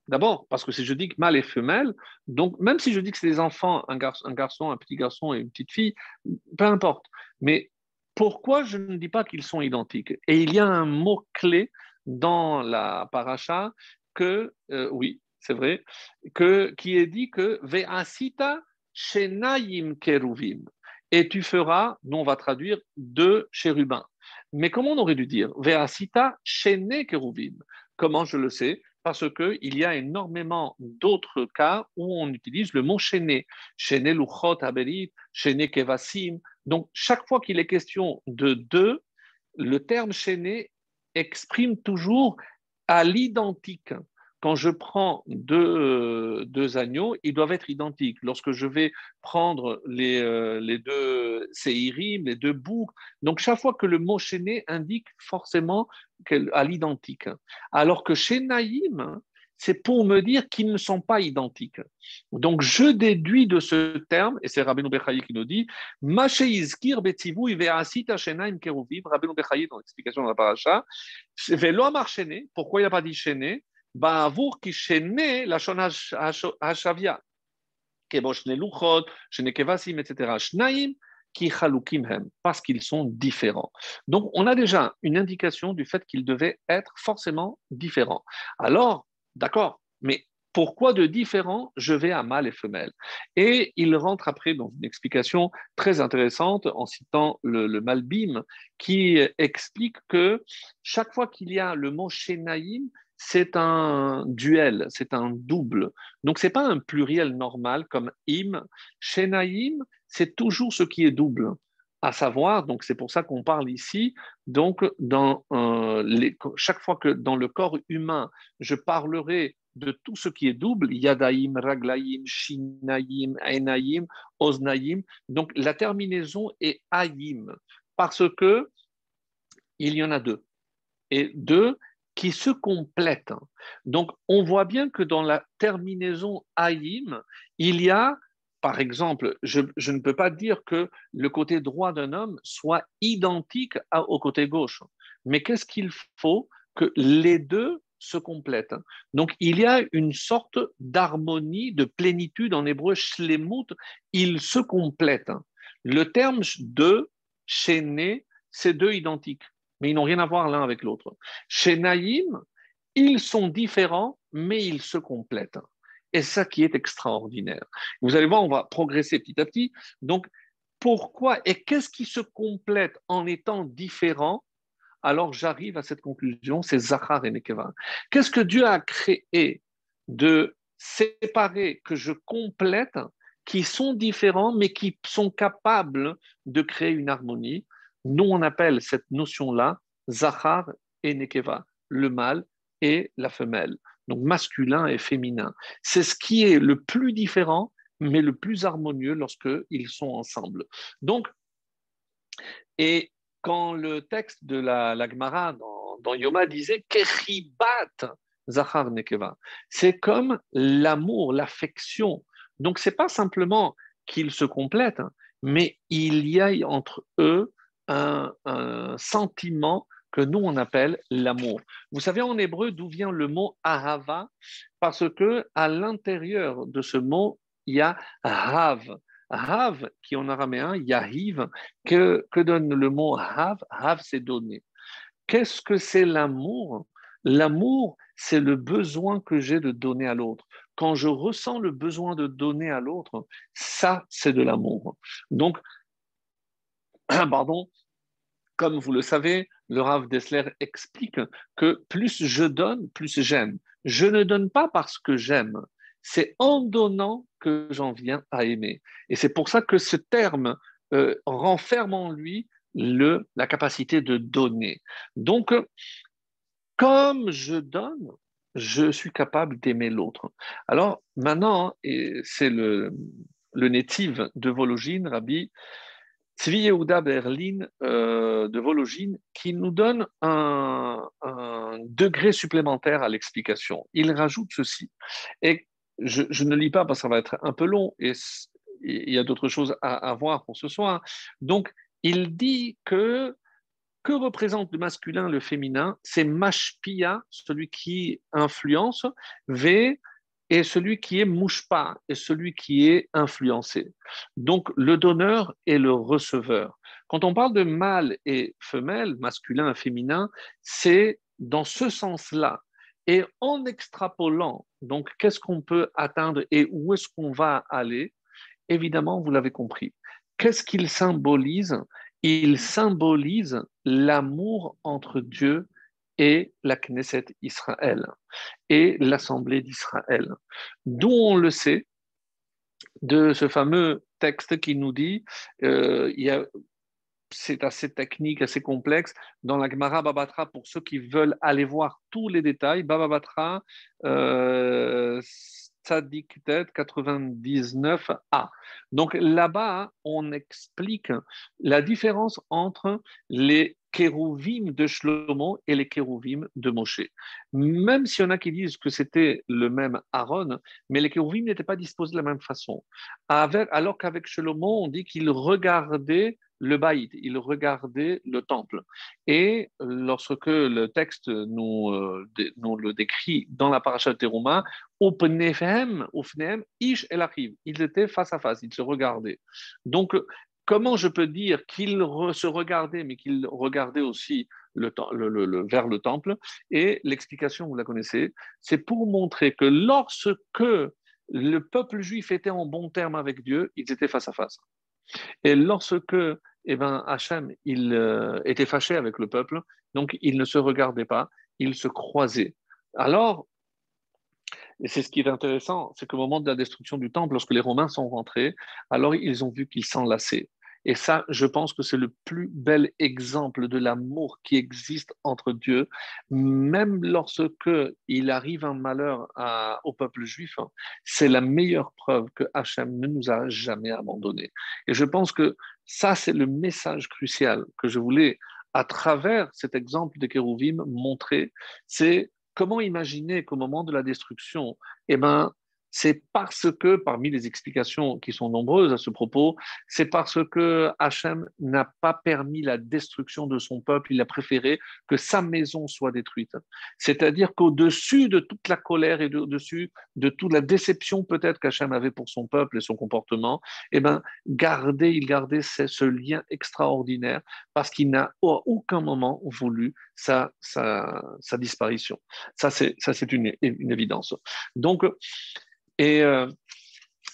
D'abord, parce que si je dis que mâle et femelle, donc même si je dis que c'est des enfants, un garçon, un petit garçon et une petite fille, peu importe. Mais pourquoi je ne dis pas qu'ils sont identiques? Et il y a un mot-clé dans la paracha que, euh, oui, c'est vrai, que, qui est dit que Ve'asita shenayim keruvim. et tu feras, nous on va traduire, deux chérubins. Mais comment on aurait dû dire? Veasita shene keruvim. Comment je le sais? Parce qu'il y a énormément d'autres cas où on utilise le mot chaîné. Chaîné luchot aberit, chaîné kevasim. Donc, chaque fois qu'il est question de deux, le terme chaîné exprime toujours à l'identique quand je prends deux, deux, agneaux, ils doivent être identiques. Lorsque je vais prendre les, euh, deux séirim, les deux boucs, donc chaque fois que le mot chaîné indique forcément à l'identique. Alors que chez Naïm, c'est pour me dire qu'ils ne sont pas identiques. Donc, je déduis de ce terme, et c'est Rabbeinu Bechayi qui nous dit, Masheizkir betivu iveasita shenaim keruviv, Rabbeinu Bechayi dans l'explication de la paracha, Velo amar pourquoi il n'y a pas dit hashavia, keboshne luchot, shene kevasim, etc. Shnaim, qui hem, parce qu'ils sont différents. Donc, on a déjà une indication du fait qu'ils devaient être forcément différents. Alors, D'accord, mais pourquoi de différents je vais à mâle et femelle? Et il rentre après dans une explication très intéressante en citant le, le Malbim qui explique que chaque fois qu'il y a le mot Shenaïm, c'est un duel, c'est un double. Donc, ce n'est pas un pluriel normal comme im. Shenaïm, c'est toujours ce qui est double à savoir, donc c'est pour ça qu'on parle ici, donc dans euh, chaque fois que dans le corps humain, je parlerai de tout ce qui est double, yadaïm, raglaïm, shinaïm, enaïm, oznaïm, donc la terminaison est aïm, parce que il y en a deux, et deux qui se complètent. Donc on voit bien que dans la terminaison aïm, il y a par exemple, je, ne peux pas dire que le côté droit d'un homme soit identique au côté gauche. Mais qu'est-ce qu'il faut que les deux se complètent? Donc, il y a une sorte d'harmonie, de plénitude en hébreu, shlemut, ils se complètent. Le terme de chéné, c'est deux identiques, mais ils n'ont rien à voir l'un avec l'autre. Chez Naïm, ils sont différents, mais ils se complètent. Et ça qui est extraordinaire. Vous allez voir, on va progresser petit à petit. Donc, pourquoi et qu'est-ce qui se complète en étant différent? Alors, j'arrive à cette conclusion, c'est Zachar et Nekeva. Qu'est-ce que Dieu a créé de séparer, que je complète, qui sont différents, mais qui sont capables de créer une harmonie? Nous, on appelle cette notion-là Zachar et Nekeva, le mâle et la femelle donc masculin et féminin. C'est ce qui est le plus différent, mais le plus harmonieux lorsqu'ils sont ensemble. Donc, et quand le texte de la, la Gemara dans, Yoma disait Kechibat Zachar Nekeva, c'est comme l'amour, l'affection. Donc, c'est pas simplement qu'ils se complètent, mais il y a entre eux un, sentiment que nous on appelle l'amour. Vous savez en hébreu d'où vient le mot ahava? Parce que à l'intérieur de ce mot, il y a hav. Hav, qui en araméen, yahiv, que, que donne le mot hav Hav, c'est donner. Qu'est-ce que c'est l'amour? L'amour, c'est le besoin que j'ai de donner à l'autre. Quand je ressens le besoin de donner à l'autre, ça, c'est de l'amour. Donc, pardon, comme vous le savez, le Rav Dessler explique que plus je donne, plus j'aime. Je ne donne pas parce que j'aime, c'est en donnant que j'en viens à aimer. Et c'est pour ça que ce terme euh, renferme en lui le, la capacité de donner. Donc, comme je donne, je suis capable d'aimer l'autre. Alors maintenant, c'est le, le native de Vologine, Rabbi Tzvi Yehuda Berlin euh, de Vologine qui nous donne un, degré supplémentaire à l'explication. Il rajoute ceci. Et je, ne lis pas parce que ça va être un peu long et il y a d'autres choses à, voir pour ce soir. Donc, il dit que que représente le masculin, le féminin? C'est Mashpia, celui qui influence, V, et celui qui est pas et celui qui est influencé. Donc le donneur et le receveur. Quand on parle de mâle et femelle, masculin et féminin, c'est dans ce sens-là. Et en extrapolant, donc qu'est-ce qu'on peut atteindre et où est-ce qu'on va aller Évidemment, vous l'avez compris. qu'est-ce qu'il symbolise? Il symbolise l'amour entre Dieu et la Knesset Israël et l'Assemblée d'Israël. D'où on le sait de ce fameux texte qui nous dit, euh, c'est assez technique, assez complexe. Dans la Gemara Babatra, pour ceux qui veulent aller voir tous les détails, Babatra, euh, 99a. Donc là-bas, on explique la différence entre les kérouvim de Shlomo et les kérouvim de Moshe. Même s'il y en a qui disent que c'était le même Aaron, mais les kérouvim n'étaient pas disposés de la même façon. alors qu'avec Shlomo, on dit qu'il regardait le baït, il regardait le temple. Et lorsque le texte nous, euh, le décrit dans la paracha Teruma, ish el ils étaient face à face, ils se regardaient. Donc, comment je peux dire qu'ils se regardaient, mais qu'ils regardaient aussi vers le temple Et l'explication, vous la connaissez, c'est pour montrer que lorsque le peuple juif était en bon terme avec Dieu, ils étaient face à face. Et lorsque eh ben, Hachem il, euh, était fâché avec le peuple, donc il ne se regardait pas, il se croisait. Alors, et c'est ce qui est intéressant, c'est qu'au moment de la destruction du temple, lorsque les Romains sont rentrés, alors ils ont vu qu'ils s'enlaçaient. Et ça, je pense que c'est le plus bel exemple de l'amour qui existe entre Dieu, même lorsque il arrive un malheur au peuple juif. Hein, c'est la meilleure preuve que Hachem ne nous a jamais abandonnés. Et je pense que ça, c'est le message crucial que je voulais, à travers cet exemple de Kérouvim, montrer. C'est comment imaginer qu'au moment de la destruction, eh ben, c'est parce que, parmi les explications qui sont nombreuses à ce propos, c'est parce que Hachem n'a pas permis la destruction de son peuple, il a préféré que sa maison soit détruite. C'est-à-dire qu'au-dessus de toute la colère et au-dessus de toute la déception peut-être qu'Hachem avait pour son peuple et son comportement, eh ben, garder, il gardait ce, lien extraordinaire parce qu'il n'a à aucun moment voulu sa, sa, disparition. Ça, c'est une, une évidence. Donc, et euh,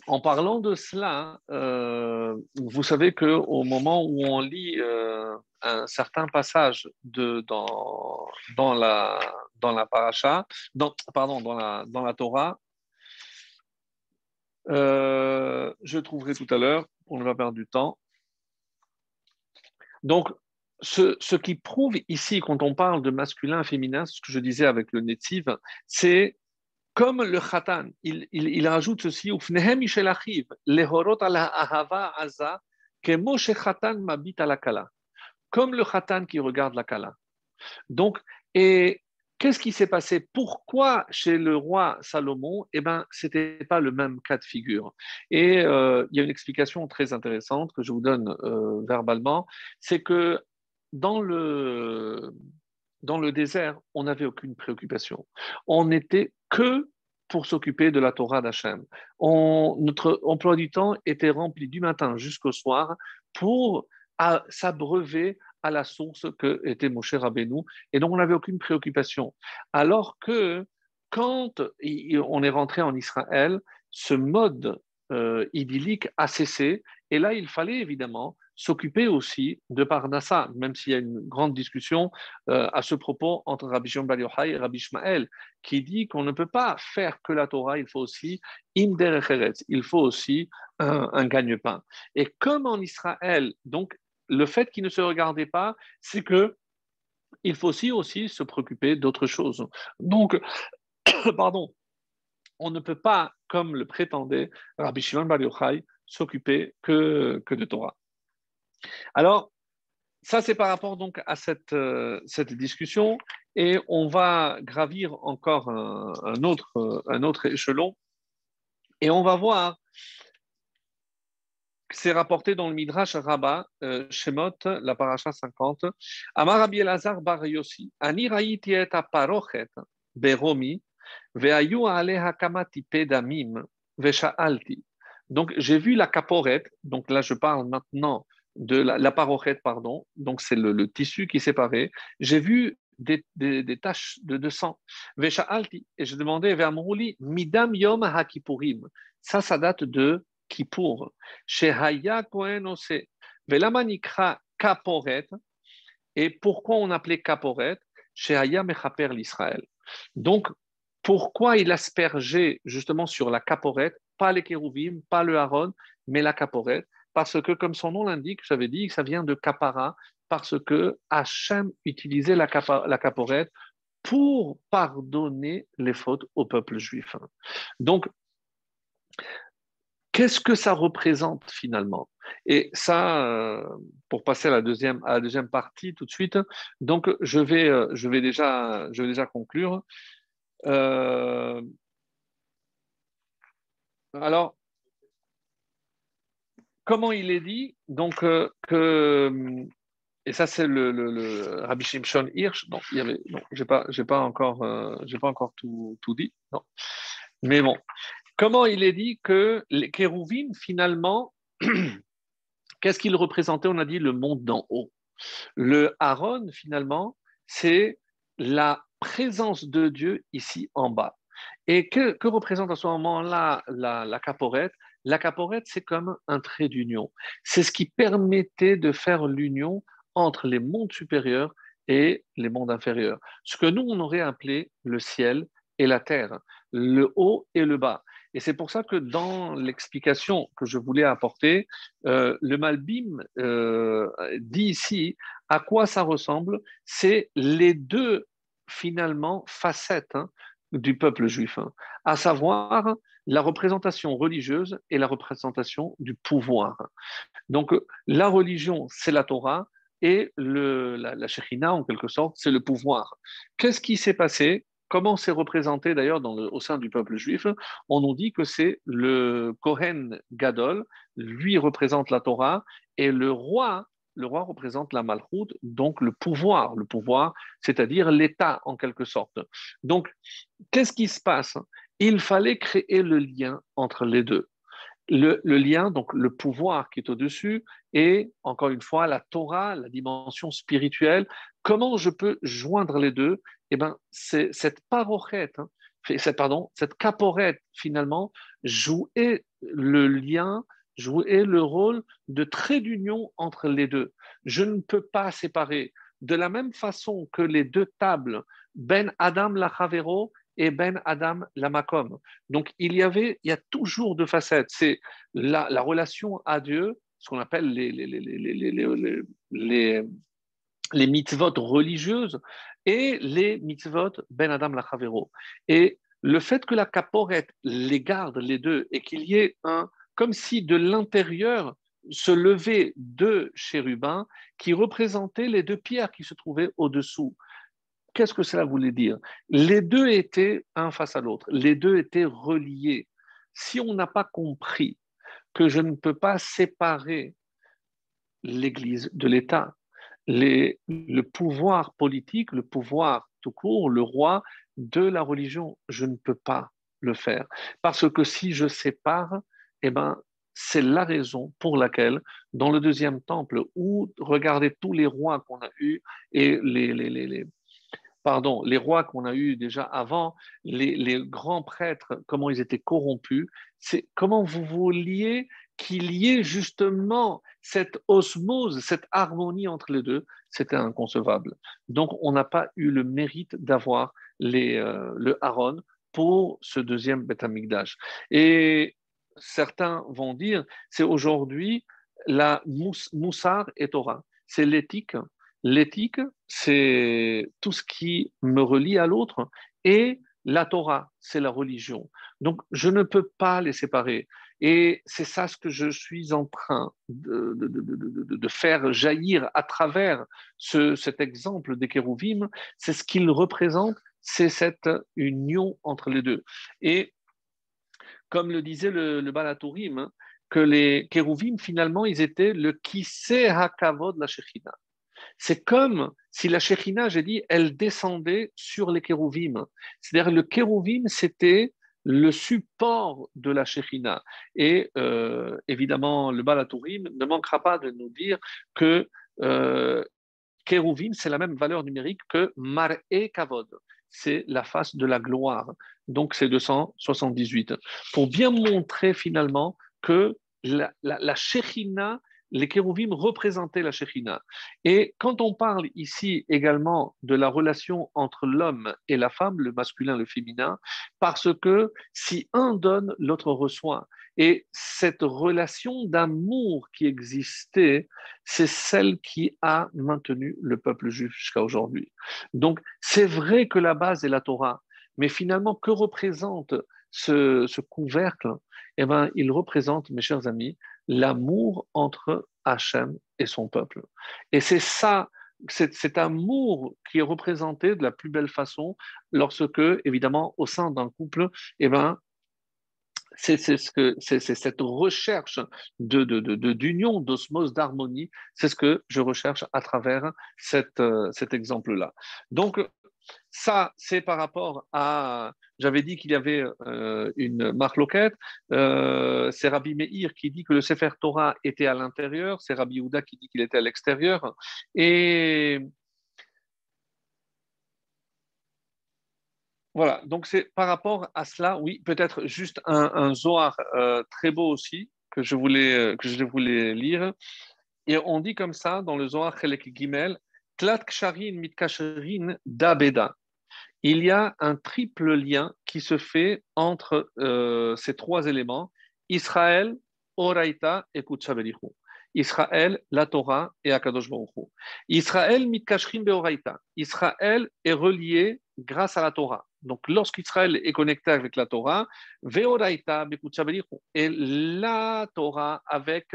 en parlant de cela, euh, vous savez qu'au moment où on lit euh, un certain passage de, dans, dans, la, dans la dans, pardon, dans la, dans la Torah, je trouverai tout à l'heure, on ne va perdre du temps. Donc, ce, ce, qui prouve ici, quand on parle de masculin, féminin, ce que je disais avec le native, c'est comme le khatan, il, il, il rajoute ceci, comme le khatan qui regarde la kala. Donc, et qu'est-ce qui s'est passé? Pourquoi chez le roi Salomon, eh ben, c'était pas le même cas de figure? Et euh, il y a une explication très intéressante que je vous donne euh, verbalement, c'est que dans le dans le désert, on n'avait aucune préoccupation. On n'était que pour s'occuper de la Torah d'Hachem. notre emploi du temps était rempli du matin jusqu'au soir pour s'abreuver à la source que était Moshe Rabbeinu. Et donc, on n'avait aucune préoccupation. Alors que quand on est rentré en Israël, ce mode euh, idyllique a cessé. Et là, il fallait évidemment s'occuper aussi de Parnassa, même s'il y a une grande discussion euh, à ce propos entre Rabbi Shimon Bar et Rabbi Ishmael, qui dit qu'on ne peut pas faire que la Torah, il faut aussi il faut aussi un, gagne-pain. Et comme en Israël, donc le fait qu'il ne se regardait pas, c'est que il faut aussi, aussi se préoccuper d'autres choses. Donc, pardon, on ne peut pas, comme le prétendait Rabbi Shimon Bar Yochai, s'occuper que, que de Torah. Alors, ça, c'est par rapport donc à cette, euh, discussion et on va gravir encore un, autre, un autre échelon et on va voir c'est rapporté dans le Midrash Rabbah, euh, Shemot, la paracha 50. Amar bar Yossi, et parochet beromi, ve'ayu aleha pedamim, ve'sha'alti. Donc, j'ai vu la caporette, donc là je parle maintenant de la, la pardon, donc c'est le, tissu qui séparé. J'ai vu des, taches de, de sang. Vesha alti, et je demandais vers midam yom hakipurim. Ça, ça date de Kippour, chez Haya Kohen Ose, Velamanikra Kaporet, et pourquoi on appelait Kaporet? Chez Haya Mechaper l'Israël. Donc, pourquoi il aspergeait justement sur la Kaporet, pas les kérouvim, pas le Haron, mais la Kaporet Parce que, comme son nom l'indique, j'avais dit que ça vient de Kapara, parce que Hachem utilisait la, la Kaporet pour pardonner les fautes au peuple juif. Donc, qu'est-ce que ça représente finalement? Et ça, euh, pour passer à la deuxième, à la deuxième partie tout de suite, donc je vais, euh, je vais, déjà, je vais déjà conclure. Euh, alors, comment il est dit Donc, que et ça, c'est le, le, Rabbi Shimshon Hirsch. Non, il y avait, non, j'ai pas, encore, euh, j'ai pas encore tout, tout, dit. Non. Mais bon, comment il est dit que les kérouvim, finalement, qu'est-ce qu'ils représentaient? On a dit le monde d'en haut. Le Aaron, finalement, c'est la présence de Dieu ici en bas. Et que, que représente à ce moment-là la, la caporette? La caporette, c'est comme un trait d'union. C'est ce qui permettait de faire l'union entre les mondes supérieurs et les mondes inférieurs. Ce que nous, on aurait appelé le ciel et la terre, le haut et le bas. Et c'est pour ça que dans l'explication que je voulais apporter, euh, le Malbim euh, dit ici à quoi ça ressemble? C'est les deux, finalement, facettes hein, du peuple juif, hein. à savoir la représentation religieuse et la représentation du pouvoir. Donc la religion, c'est la Torah, et la, la en quelque sorte, c'est le pouvoir. Qu'est-ce qui s'est passé? Comment c'est représenté d'ailleurs au sein du peuple juif? On nous dit que c'est le Kohen Gadol, lui représente la Torah, et le roi, le roi représente la Malchut, donc le pouvoir, le pouvoir, c'est-à-dire l'État en quelque sorte. Donc, qu'est-ce qui se passe? Il fallait créer le lien entre les deux le, lien, donc le pouvoir qui est au-dessus, et encore une fois la Torah, la dimension spirituelle. Comment je peux joindre les deux? Eh bien, c'est cette parochette, hein, pardon, cette caporette finalement jouait le lien, jouait le rôle de trait d'union entre les deux. Je ne peux pas séparer. De la même façon que les deux tables, Ben Adam Lachavero et Ben Adam Lamakom. Donc il y avait, il y a toujours deux facettes. C'est la, relation à Dieu, ce qu'on appelle les, les, les, les, les, mitzvot religieuses et les mitzvot Ben Adam Lachavero. Et le fait que la caporette les garde les deux et qu'il y ait un, comme si de l'intérieur se levaient deux chérubins qui représentaient les deux pierres qui se trouvaient au-dessous. Qu'est-ce que cela voulait dire? Les deux étaient un face à l'autre, les deux étaient reliés. Si on n'a pas compris que je ne peux pas séparer l'Église de l'État, le pouvoir politique, le pouvoir tout court, le roi de la religion, je ne peux pas le faire. Parce que si je sépare, eh ben, c'est la raison pour laquelle, dans le deuxième temple, où regardez tous les rois qu'on a eus et les, les, les, pardon, les rois qu'on a eus déjà avant, les, grands prêtres, comment ils étaient corrompus, c'est comment vous vouliez qu'il y ait justement cette osmose, cette harmonie entre les deux, c'était inconcevable. Donc, on n'a pas eu le mérite d'avoir euh, le Aaron pour ce deuxième Beth. Et certains vont dire, c'est aujourd'hui la Moussar et Torah, c'est l'éthique L'éthique, c'est tout ce qui me relie à l'autre et la Torah, c'est la religion. Donc, je ne peux pas les séparer. Et c'est ça ce que je suis en train de, faire jaillir à travers cet exemple des kérouvim. C'est ce qu'il représente, c'est cette union entre les deux. Et comme le disait le, Balatourim, que les kérouvim, finalement, ils étaient le kissé hakavod la Shechina. C'est comme si la Shekhina, j'ai dit, elle descendait sur les kérouvim. C'est-à-dire le kérouvim, c'était le support de la Shekhina. Et euh, évidemment, le Balatourim ne manquera pas de nous dire que euh, kérouvim, c'est la même valeur numérique que Mar'e Kavod. C'est la face de la gloire. Donc, c'est 278. Pour bien montrer finalement que la, la, les kérouvim représentaient la Shekhinah. Et quand on parle ici également de la relation entre l'homme et la femme, le masculin, le féminin, parce que si un donne, l'autre reçoit. Et cette relation d'amour qui existait, c'est celle qui a maintenu le peuple juif jusqu'à aujourd'hui. Donc, c'est vrai que la base est la Torah, mais finalement, que représente ce, ce couvercle? Eh bien, il représente, mes chers amis, l'amour entre Hachem et son peuple. Et c'est ça, cet amour qui est représenté de la plus belle façon lorsque, évidemment, au sein d'un couple, eh ben, c'est ce que c'est cette recherche de d'union, d'osmose, d'harmonie. C'est ce que je recherche à travers cette, euh, cet exemple-là. Donc ça, c'est par rapport à. J'avais dit qu'il y avait euh, une marque loquette. Euh, c'est Rabbi Meir qui dit que le Sefer Torah était à l'intérieur. C'est Rabbi Houda qui dit qu'il était à l'extérieur. Et. Voilà, donc c'est par rapport à cela, oui, peut-être juste un, un Zohar euh, très beau aussi que je voulais, que je voulais lire. Et on dit comme ça dans le Zohar Chelek Gimel, dabeda. Il y a un triple lien qui se fait entre euh, ces trois éléments Israël, Oraita et Kutshabelichu. Israël, la Torah et Akadosh Baruch Israël mitkashrin beoraita. Israël est relié grâce à la Torah. Donc, lorsqu'Israël est connecté avec la Torah, veoraita et la Torah avec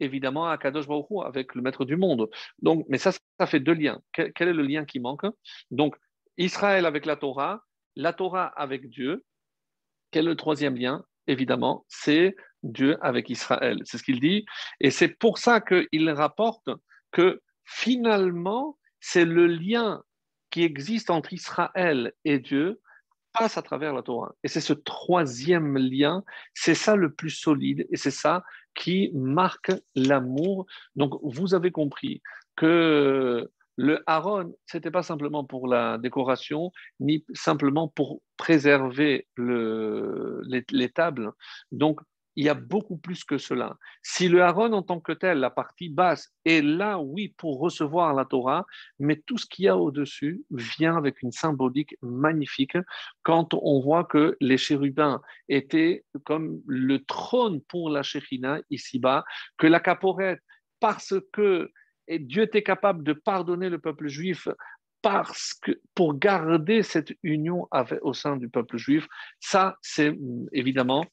évidemment à Kadosh Baruch avec le maître du monde. Donc, mais ça, ça fait deux liens. Quel, est le lien qui manque? Donc, Israël avec la Torah, la Torah avec Dieu. Quel est le troisième lien? Évidemment, c'est Dieu avec Israël. C'est ce qu'il dit. Et c'est pour ça qu'il rapporte que finalement, c'est le lien qui existe entre Israël et Dieu à travers la Torah. Et c'est ce troisième lien, c'est ça le plus solide et c'est ça qui marque l'amour. Donc, vous avez compris que le Aaron, ce n'était pas simplement pour la décoration, ni simplement pour préserver le, les, les, tables. Donc, il y a beaucoup plus que cela. Si le Aaron en tant que tel, la partie basse, est là, oui, pour recevoir la Torah, mais tout ce qu'il y a au-dessus vient avec une symbolique magnifique quand on voit que les chérubins étaient comme le trône pour la Shekhinah ici-bas, que la caporette, parce que Dieu était capable de pardonner le peuple juif parce que pour garder cette union au sein du peuple juif, ça c'est évidemment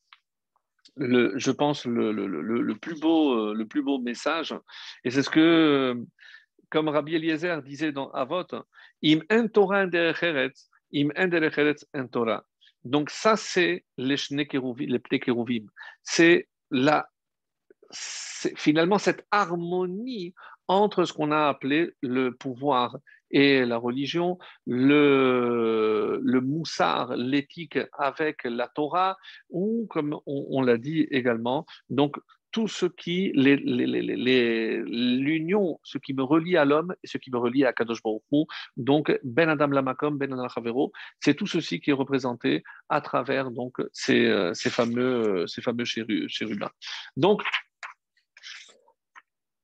je pense, le, plus beau, euh, le plus beau message. Et c'est ce que, comme Rabbi Eliezer disait dans Avot, im en Torah im en Torah. Donc ça, c'est les les C'est la, finalement cette harmonie entre ce qu'on a appelé le pouvoir et la religion, le, le moussard, l'éthique avec la Torah, ou comme on, l'a dit également, donc tout ce qui, l'union, ce qui me relie à l'homme et ce qui me relie à Kadosh Baruch donc Ben Adam Lamakom, Ben Adam Chavero, c'est tout ceci qui est représenté à travers donc ces, fameux, ces fameux chérubins. Donc,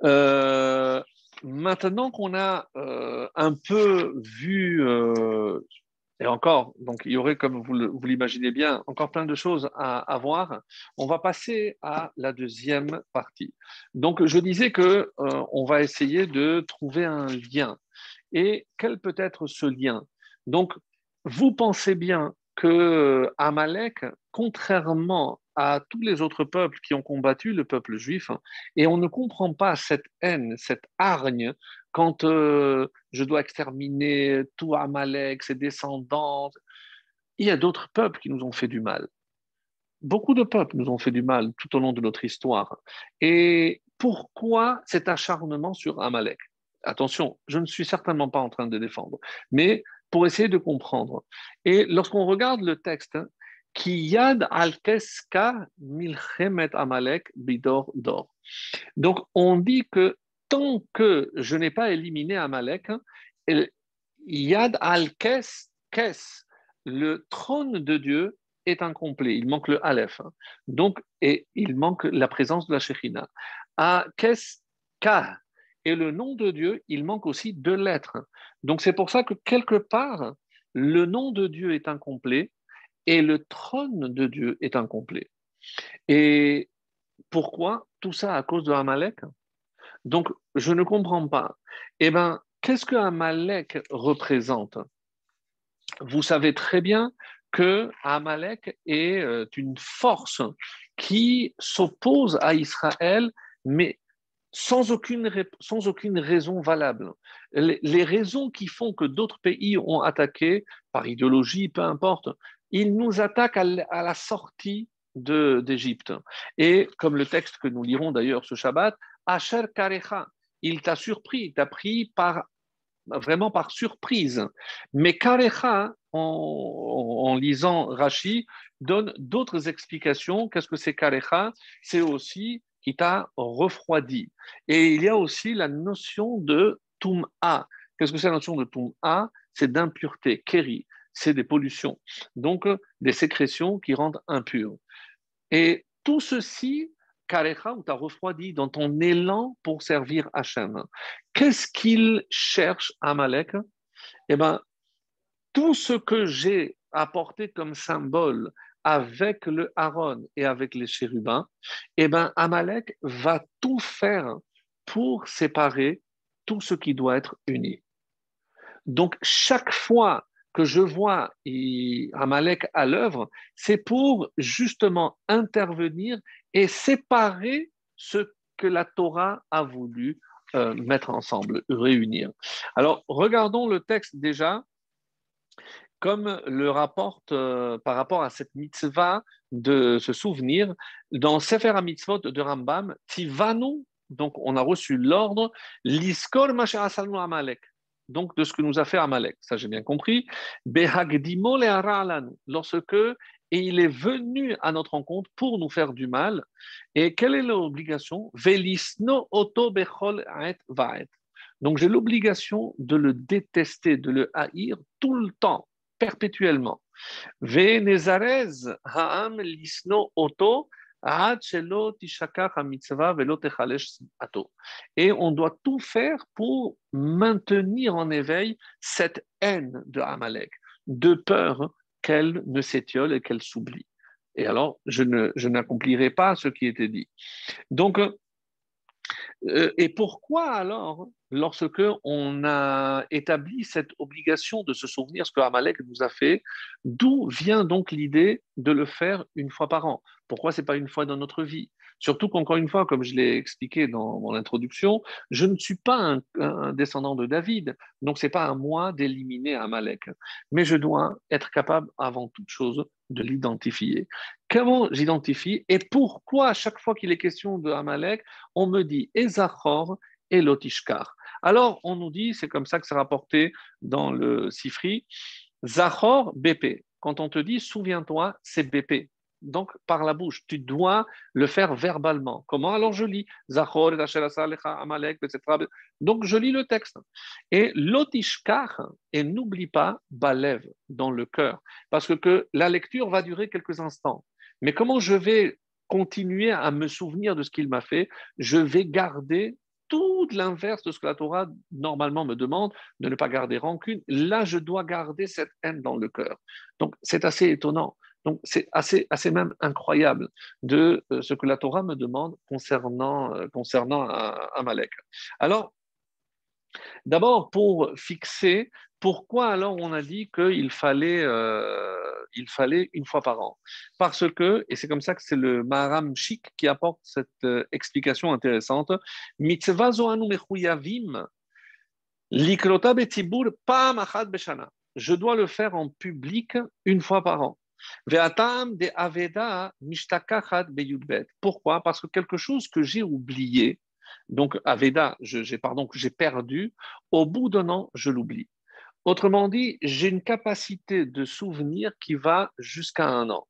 euh, maintenant qu'on a euh, un peu vu, euh, et encore, donc il y aurait, comme vous l'imaginez bien, encore plein de choses à, voir, on va passer à la deuxième partie. Donc je disais que on va essayer de trouver un lien. Et quel peut être ce lien? Donc, vous pensez bien que Amalek, contrairement à tous les autres peuples qui ont combattu le peuple juif, et on ne comprend pas cette haine, cette hargne, quand euh, je dois exterminer tout Amalek, ses descendants. Il y a d'autres peuples qui nous ont fait du mal. Beaucoup de peuples nous ont fait du mal tout au long de notre histoire. Et pourquoi cet acharnement sur Amalek? Attention, je ne suis certainement pas en train de défendre, mais pour essayer de comprendre. Et lorsqu'on regarde le texte, yad al-keska milchemet amalek bidor dor. Donc, on dit que tant que je n'ai pas éliminé Amalek, yad al-kes, le trône de Dieu est incomplet, il manque le Aleph. Hein. Donc, et il manque la présence de la Shekhinah. À qu'est-ce et le nom de Dieu, il manque aussi deux lettres. Donc c'est pour ça que quelque part, le nom de Dieu est incomplet et le trône de Dieu est incomplet. Et pourquoi Tout ça à cause de Amalek? Donc je ne comprends pas. Eh bien, qu'est-ce que Amalek représente? Vous savez très bien que Amalek est euh, une force qui s'oppose à Israël, mais sans aucune, sans aucune raison valable. Les, raisons qui font que d'autres pays ont attaqué, par idéologie, peu importe, ils nous attaquent à, la sortie d'Égypte. Et comme le texte que nous lirons d'ailleurs ce Shabbat, Asher Karecha, il t'a surpris, il t'a pris par, vraiment par surprise. Mais Karecha, en, en lisant Rashi, donne d'autres explications. Qu'est-ce que c'est Karecha? C'est aussi qui t'a refroidi. Et il y a aussi la notion de tum'a. Qu'est-ce que c'est la notion de tum'a? C'est d'impureté, keri, c'est des pollutions, donc des sécrétions qui rendent impur. Et tout ceci, karecha, ou t'a refroidi dans ton élan pour servir Hachem. Qu'est-ce qu'il cherche Amalek? Eh bien, tout ce que j'ai apporté comme symbole avec le Aaron et avec les chérubins, eh ben Amalek va tout faire pour séparer tout ce qui doit être uni. Donc chaque fois que je vois Amalek à l'œuvre, c'est pour justement intervenir et séparer ce que la Torah a voulu euh, mettre ensemble, réunir. Alors regardons le texte déjà comme le rapporte euh, par rapport à cette mitzvah de se souvenir, dans Sefer HaMitzvot de Rambam, Tivanu, donc on a reçu l'ordre, Liskor Amalek, donc de ce que nous a fait Amalek, ça j'ai bien compris, Behagdimo le lorsque et il est venu à notre rencontre pour nous faire du mal. Et quelle est l'obligation? Velisno oto bechol vaet. Donc j'ai l'obligation de le détester, de le haïr tout le temps perpétuellement. ha'am lisno oto et on doit tout faire pour maintenir en éveil cette haine de Amalek, de peur qu'elle ne s'étiole et qu'elle s'oublie. Et alors, je, ne, je n'accomplirai pas ce qui était dit. Donc, euh, et pourquoi alors, lorsque on a établi cette obligation de se souvenir ce que Amalek nous a fait, d'où vient donc l'idée de le faire une fois par an? Pourquoi c'est pas une fois dans notre vie? Surtout qu'encore une fois, comme je l'ai expliqué dans mon introduction, je ne suis pas un, descendant de David, donc c'est pas à moi d'éliminer Amalek, mais je dois être capable avant toute chose de l'identifier. Comment j'identifie et pourquoi à chaque fois qu'il est question de Amalek, on me dit Ezachor et Lotishkar. Alors on nous dit, c'est comme ça que c'est rapporté dans le Sifri, Zachor BP. Quand on te dit souviens-toi, c'est BP donc par la bouche. Tu dois le faire verbalement. Comment Alors je lis. Donc je lis le texte. Et l'otishkar, et n'oublie pas Balev dans le cœur. Parce que, la lecture va durer quelques instants. Mais comment je vais continuer à me souvenir de ce qu'il m'a fait? Je vais garder tout l'inverse de ce que la Torah normalement me demande, de ne pas garder rancune. Là, je dois garder cette haine dans le cœur. Donc, c'est assez étonnant. Donc c'est assez, assez même incroyable de euh, ce que la Torah me demande concernant, euh, concernant Amalek. Alors, d'abord pour fixer pourquoi alors on a dit qu'il fallait, euh, fallait une fois par an? Parce que, et c'est comme ça que c'est le Maharam Shik qui apporte cette explication intéressante, mitzvah zoanu mechuyavim betibur pa beshana. Je dois le faire en public une fois par an. Pourquoi? Parce que quelque chose que j'ai oublié, donc Aveda, pardon que j'ai perdu, au bout d'un an, je l'oublie. Autrement dit, j'ai une capacité de souvenir qui va jusqu'à un an.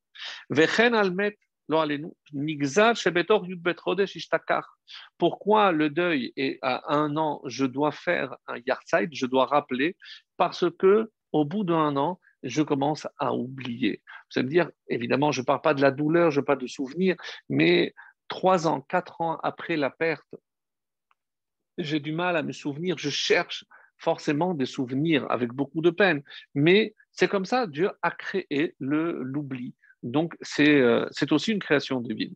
Pourquoi le deuil est à un an Je dois faire un yard je dois rappeler, parce que au bout d'un an, je commence à oublier. Vous allez me dire, évidemment, je ne parle pas de la douleur, je ne parle pas de souvenir, mais trois ans, quatre ans après la perte, j'ai du mal à me souvenir, je cherche forcément des souvenirs avec beaucoup de peine. Mais c'est comme ça, Dieu a créé l'oubli. Donc, euh, c'est aussi une création divine.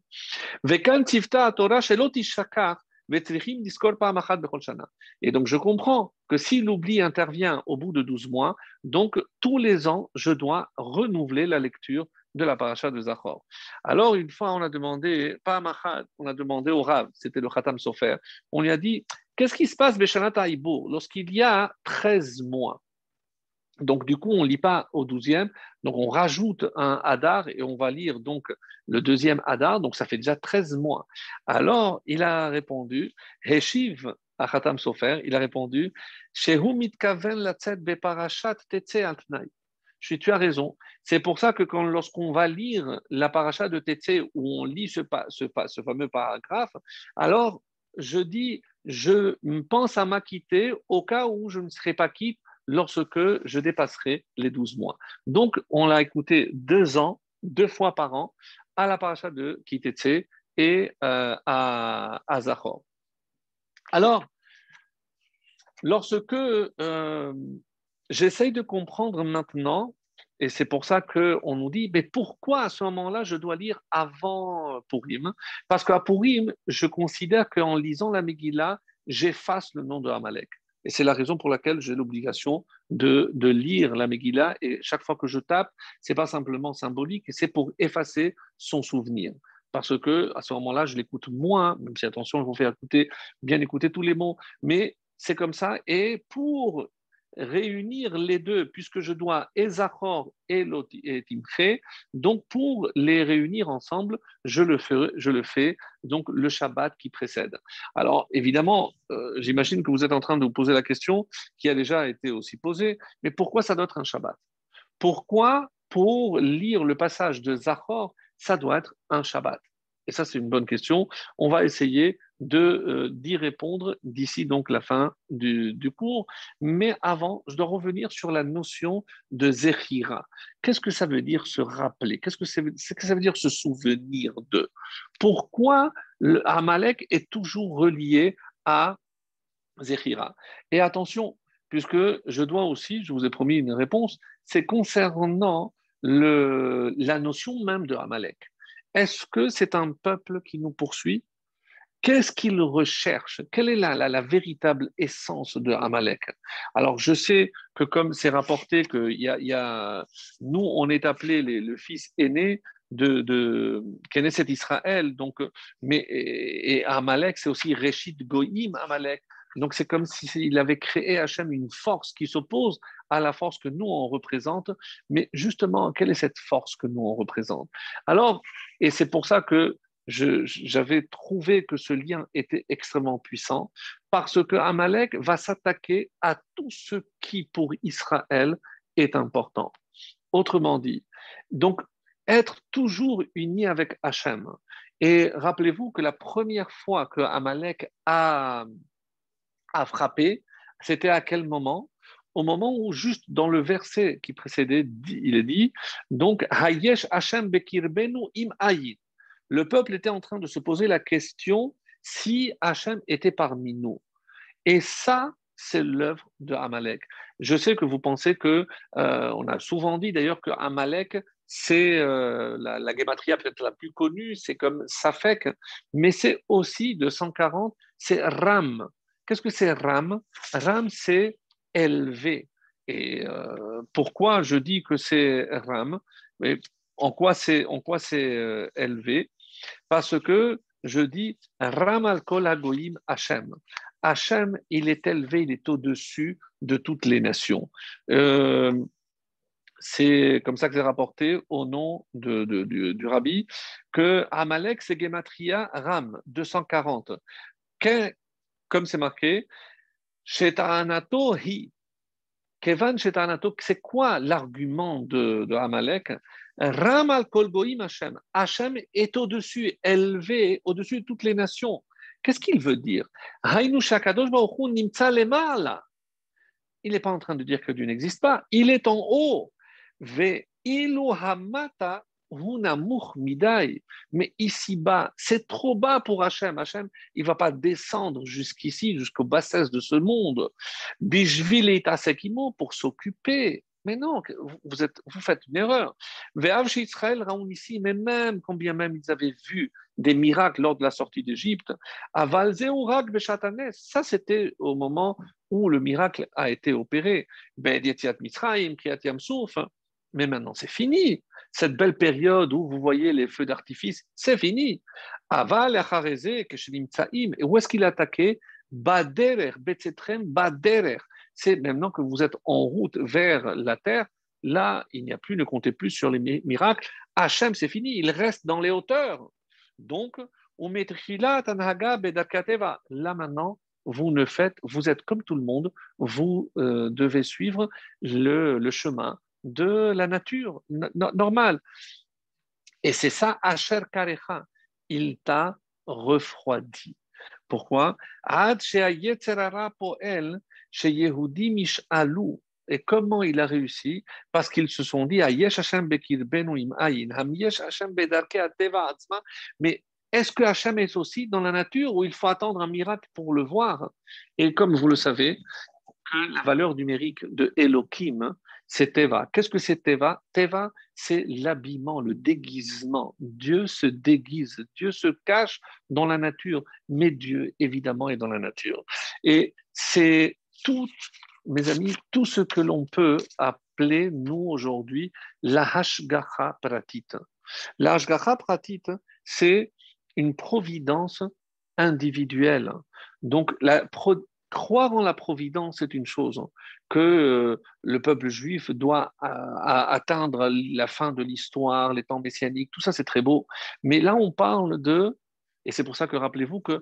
Et donc, je comprends que si l'oubli intervient au bout de 12 mois, donc tous les ans, je dois renouveler la lecture de la paracha de Zachor. Alors, une fois, on a demandé, pas on a demandé au Rav, c'était le Khatam Sofer, on lui a dit, qu'est-ce qui se passe, Beshanat lorsqu'il y a 13 mois donc, du coup, on ne lit pas au douzième, donc on rajoute un Hadar et on va lire donc le deuxième Hadar, donc ça fait déjà 13 mois. Alors, il a répondu, Heshiv Achatam Sofer, il a répondu, Je tu as raison. C'est pour ça que quand, lorsqu'on va lire la paracha de Tetse, où on lit ce fameux paragraphe, alors je dis, je pense à m'acquitter au cas où je ne serai pas quitte lorsque je dépasserai les 12 mois. Donc, on l'a écouté deux ans, deux fois par an, à la paracha de Kitetse et euh, à, à Zachor. Alors, lorsque euh, j'essaye de comprendre maintenant, et c'est pour ça qu'on nous dit, mais pourquoi à ce moment-là je dois lire avant Purim? Parce qu'à Purim, je considère qu'en lisant la Megillah, j'efface le nom de Amalek. Et c'est la raison pour laquelle j'ai l'obligation de, lire la Megillah. Et chaque fois que je tape, c'est pas simplement symbolique, c'est pour effacer son souvenir. Parce que à ce moment-là, je l'écoute moins, même si attention, je vous fais écouter, bien écouter tous les mots. Mais c'est comme ça. Et pour réunir les deux, puisque je dois Ezachor et Timche, donc pour les réunir ensemble, je le fais, je le fais donc le Shabbat qui précède. Alors évidemment, euh, j'imagine que vous êtes en train de vous poser la question qui a déjà été aussi posée, mais pourquoi ça doit être un Shabbat? Pourquoi pour lire le passage de Zachor, ça doit être un Shabbat? Et ça, c'est une bonne question. On va essayer euh, d'y répondre d'ici donc la fin du, cours. Mais avant, je dois revenir sur la notion de Zechira. Qu'est-ce que ça veut dire se rappeler? Qu'est-ce que, que ça veut dire se souvenir de? Pourquoi le Amalek est toujours relié à Zechira Et attention, puisque je dois aussi, je vous ai promis une réponse, c'est concernant le, la notion même de Amalek. Est-ce que c'est un peuple qui nous poursuit? Qu'est-ce qu'il recherche? Quelle est la, véritable essence de Amalek? Alors, je sais que comme c'est rapporté que nous, on est appelé le fils aîné de, de Knesset Israël, donc, mais, et, Amalek, c'est aussi Reshit Goïm Amalek. Donc, c'est comme s'il avait créé Hachem une force qui s'oppose à la force que nous, on représente. Mais justement, quelle est cette force que nous, on représente? Alors, et c'est pour ça que j'avais trouvé que ce lien était extrêmement puissant parce que Amalek va s'attaquer à tout ce qui pour Israël est important. Autrement dit, donc être toujours uni avec Hachem. Et rappelez-vous que la première fois que Amalek a, a frappé, c'était à quel moment? Au moment où, juste dans le verset qui précédait, il est dit donc Hayesh Hachem Bekirbenu im Ayin le peuple était en train de se poser la question si Hachem était parmi nous. Et ça, c'est l'œuvre de Amalek. Je sais que vous pensez que, euh, on a souvent dit d'ailleurs que Amalek, c'est euh, la, la peut-être la plus connue, c'est comme Safek, mais c'est aussi de 140, c'est Ram. Qu'est-ce que c'est Ram? Ram, c'est élevé. Et euh, pourquoi je dis que c'est Ram? Mais En quoi c'est élevé? Parce que je dis Ramal Kol Hachem. Hachem, il est élevé, il est au-dessus de toutes les nations. Euh, c'est comme ça que c'est rapporté au nom du, rabbi que Amalek, c'est Gematria Ram, 240. comme c'est marqué, Shetanato Shetanato, c'est quoi l'argument de Amalek? Ramal Kolgoim Hashem. Hashem est au-dessus, élevé, au-dessus de toutes les nations. Qu'est-ce qu'il veut dire? Il n'est pas en train de dire que Dieu n'existe pas. Il est en haut. Mais ici-bas, c'est trop bas pour Hachem. Hachem, il ne va pas descendre jusqu'ici, jusqu'au bassesse de ce monde. Bishvil pour s'occuper. Mais non, vous, faites une erreur. Israël ici, mais même, combien même ils avaient vu des miracles lors de la sortie d'Égypte, ça c'était au moment où le miracle a été opéré. Ben, mais maintenant c'est fini cette belle période où vous voyez les feux d'artifice, c'est fini. Aval et Et où est-ce qu'il a attaqué? Baderer, Betzetrem, Baderer. C'est maintenant que vous êtes en route vers la terre. Là, il n'y a plus, ne comptez plus sur les miracles. Hachem, c'est fini, il reste dans les hauteurs. Donc, là maintenant, vous ne faites, vous êtes comme tout le monde, vous euh, devez suivre le, chemin de la nature normale. Et c'est ça, Asher Karecha, il t'a refroidi. Pourquoi? Et comment il a réussi? Parce qu'ils se sont dit mais est-ce que Hachem est aussi dans la nature où il faut attendre un miracle pour le voir? Et comme vous le savez, la valeur numérique de Elohim, c'est Teva. Qu'est-ce que c'est Teva? Teva, c'est l'habillement, le déguisement. Dieu se déguise, Dieu se cache dans la nature, mais Dieu, évidemment, est dans la nature. Et c'est tout, mes amis, tout ce que l'on peut appeler, nous, aujourd'hui, la Hashgacha Pratit. La Hashgacha Pratit, c'est une providence individuelle. Donc, croire en la providence, c'est une chose, que euh, le peuple juif doit atteindre la fin de l'histoire, les temps messianiques, tout ça c'est très beau. Mais là, on parle de, et c'est pour ça que rappelez-vous que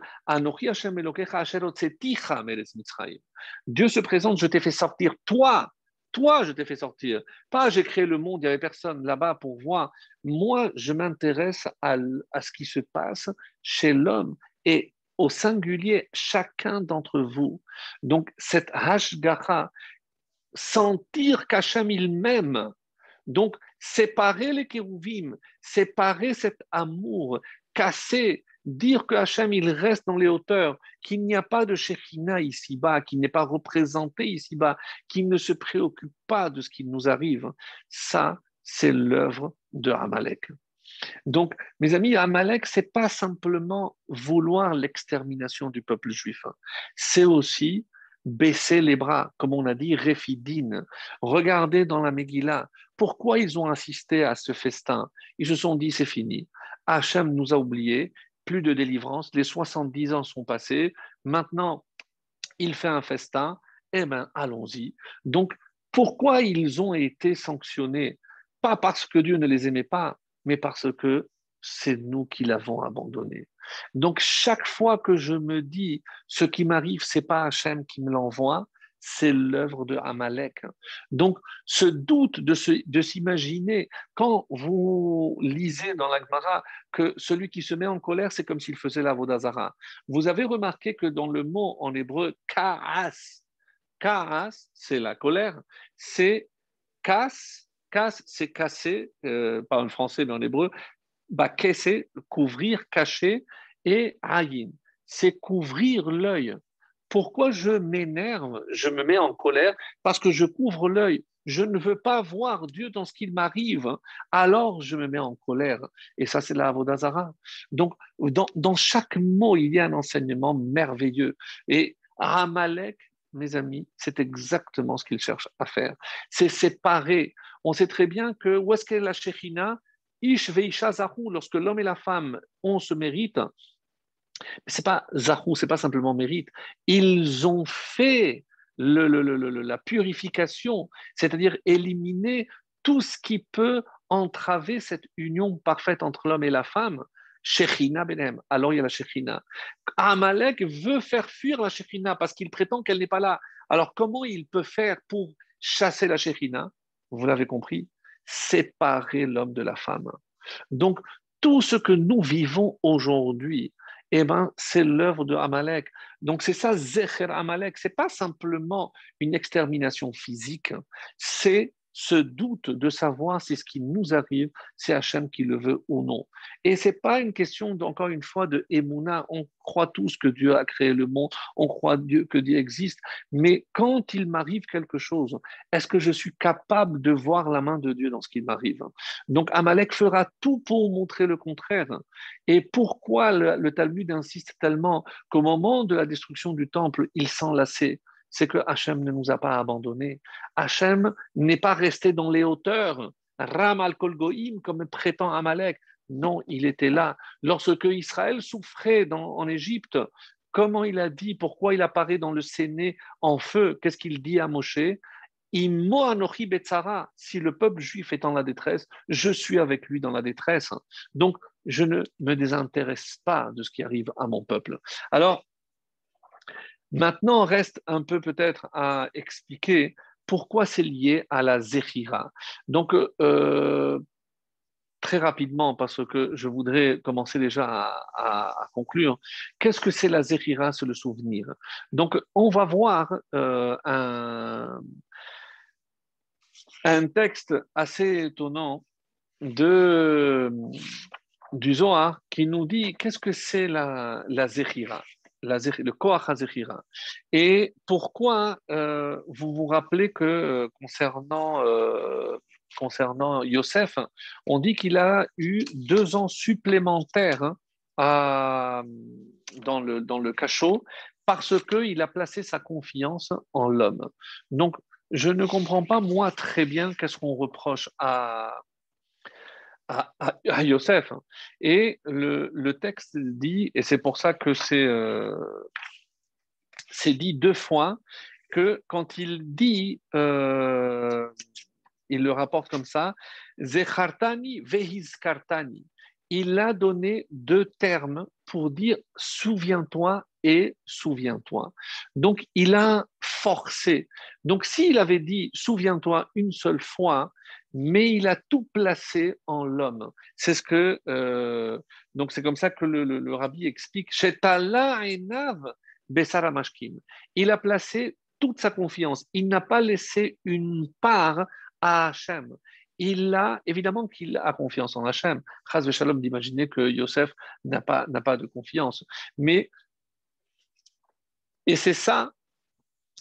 Dieu se présente, je t'ai fait sortir, toi, toi, je t'ai fait sortir. Pas j'ai créé le monde, il n'y avait personne là-bas pour voir. Moi, je m'intéresse à, à, ce qui se passe chez l'homme. Et au singulier chacun d'entre vous. Donc, cette hashgacha, sentir qu'Hachem il m'aime, donc séparer les kérouvim, séparer cet amour, casser, dire que Hachem il reste dans les hauteurs, qu'il n'y a pas de Shekhina ici-bas, qu'il n'est pas représenté ici-bas, qu'il ne se préoccupe pas de ce qui nous arrive, ça, c'est l'œuvre de Amalek. Donc, mes amis, Amalek, c'est pas simplement vouloir l'extermination du peuple juif. C'est aussi baisser les bras, comme on a dit, réfidine. Regardez dans la Megillah, pourquoi ils ont insisté à ce festin Ils se sont dit, c'est fini. Hachem nous a oubliés, plus de délivrance, les 70 ans sont passés, maintenant, il fait un festin, eh bien, allons-y. Donc, pourquoi ils ont été sanctionnés? Pas parce que Dieu ne les aimait pas, mais parce que c'est nous qui l'avons abandonné. Donc chaque fois que je me dis ce qui m'arrive, c'est pas Hachem qui me l'envoie, c'est l'œuvre de Amalek. Donc ce doute de, de s'imaginer, quand vous lisez dans l'Agmara que celui qui se met en colère, c'est comme s'il faisait la Vodazara. Vous avez remarqué que dans le mot en hébreu, karas, karas, c'est la colère, c'est kas Casse, c'est casser, euh, pas en français mais en hébreu, bah, casser, couvrir, cacher, et ayin, c'est couvrir l'œil. Pourquoi je m'énerve, je me mets en colère Parce que je couvre l'œil. Je ne veux pas voir Dieu dans ce qu'il m'arrive, alors je me mets en colère. Et ça, c'est la Avodazara. Donc, dans, chaque mot, il y a un enseignement merveilleux. Et Amalek, mes amis, c'est exactement ce qu'il cherche à faire. C'est séparer on sait très bien que où la Ish veisha lorsque l'homme et la femme ont ce mérite, c'est pas zahu, c'est pas simplement mérite, ils ont fait la purification, c'est-à-dire éliminer tout ce qui peut entraver cette union parfaite entre l'homme et la femme. Shechina benem, alors il y a la Shechina. Amalek veut faire fuir la Shechina parce qu'il prétend qu'elle n'est pas là. Alors comment il peut faire pour chasser la Shechina vous l'avez compris, séparer l'homme de la femme. Donc, tout ce que nous vivons aujourd'hui, eh ben, c'est l'œuvre de Amalek. Donc, c'est ça, Zecher Amalek. C'est pas simplement une extermination physique, c'est ce doute de savoir si ce qui nous arrive, c'est Hachem qui le veut ou non. Et ce n'est pas une question, encore une fois, de Emouna. On croit tous que Dieu a créé le monde, on croit Dieu, que Dieu existe, mais quand il m'arrive quelque chose, est-ce que je suis capable de voir la main de Dieu dans ce qui m'arrive? Donc Amalek fera tout pour montrer le contraire. Et pourquoi le, le Talmud insiste tellement qu'au moment de la destruction du temple, il s'enlaçait? C'est que Hachem ne nous a pas abandonnés. Hachem n'est pas resté dans les hauteurs, Ram al Goïm, comme prétend Amalek. Non, il était là. Lorsque Israël souffrait en Égypte, comment il a dit, pourquoi il apparaît dans le Séné en feu? Qu'est-ce qu'il dit à Moshe? Si le peuple juif est en la détresse, je suis avec lui dans la détresse. Donc, je ne me désintéresse pas de ce qui arrive à mon peuple. Alors, Maintenant, reste un peu peut-être à expliquer pourquoi c'est lié à la zéhira. Donc, euh, très rapidement, parce que je voudrais commencer déjà à, conclure, qu'est-ce que c'est la zéhira, c'est le souvenir? Donc, on va voir euh, un, texte assez étonnant de, du Zohar qui nous dit qu'est-ce que c'est la, la le Koach HaZechira. Et pourquoi euh, vous vous rappelez que euh, concernant, euh, concernant Yosef, on dit qu'il a eu deux ans supplémentaires hein, dans, le, dans le cachot parce qu'il a placé sa confiance en l'homme. Donc, je ne comprends pas, moi, très bien qu'est-ce qu'on reproche à, à, Yosef. Et le, texte dit, et c'est pour ça que euh, c'est dit deux fois, que quand il dit, euh, il le rapporte comme ça, Zechartani vehizkartani, il a donné deux termes pour dire souviens-toi et souviens-toi. Donc il a forcé. Donc s'il avait dit souviens-toi une seule fois, mais il a tout placé en l'homme. C'est ce que euh, donc c'est comme ça que le, rabbi explique. Il a placé toute sa confiance. Il n'a pas laissé une part à Hachem. Il a évidemment qu'il a confiance en Hachem. Chaz Shalom d'imaginer que Yosef n'a pas, n'a pas de confiance. Mais et c'est ça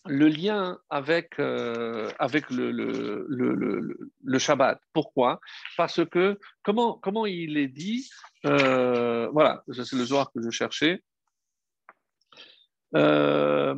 le lien avec, euh, avec le, le, le, le, Shabbat. Pourquoi? Parce que, comment, comment il est dit euh, Voilà, c'est le Zohar que je cherchais. Euh,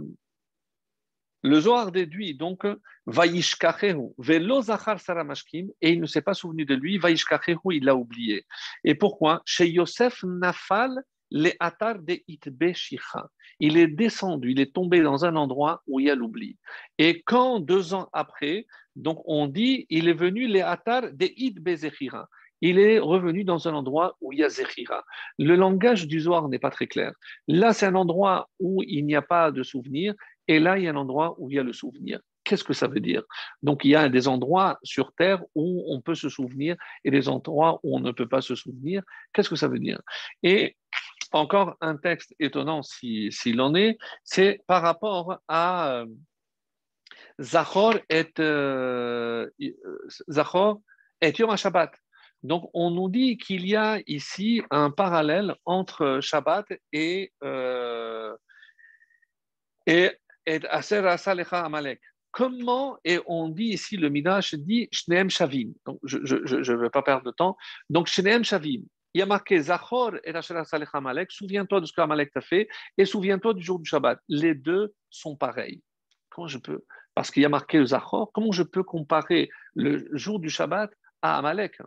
le Zohar déduit donc Vaishkachehu, Velo Zachar Saramashkim, et il ne s'est pas souvenu de lui, Vaishkachehu, il l'a oublié. Et pourquoi? Chez Yosef Nafal, les Atar de Itbe Shicha il est descendu, il est tombé dans un endroit où il y a l'oubli. Et quand deux ans après, donc on dit, il est venu les Atar de Id Bezechira. Il est revenu dans un endroit où il y a Zechira. Le langage du Zohar n'est pas très clair. Là, c'est un endroit où il n'y a pas de souvenir, et là, il y a un endroit où il y a le souvenir. Qu'est-ce que ça veut dire? Donc, il y a des endroits sur Terre où on peut se souvenir et des endroits où on ne peut pas se souvenir. Qu'est-ce que ça veut dire? Et encore un texte étonnant s'il en est, c'est par rapport à euh, Zachor et, euh, Zachor et Yom Shabbat. Donc, on nous dit qu'il y a ici un parallèle entre Shabbat et, euh, et, et Aser Amalek. Comment, et on dit ici, le Midrash dit Shneem Shavim. Donc, je ne vais pas perdre de temps. Donc, Shneem Shavim il y a marqué Zachor et Amalek, souviens-toi de ce qu'Amalek t'a fait et souviens-toi du jour du Shabbat. Les deux sont pareils. Comment je peux Parce qu'il y a marqué Zachor, comment je peux comparer le jour du Shabbat à Amalek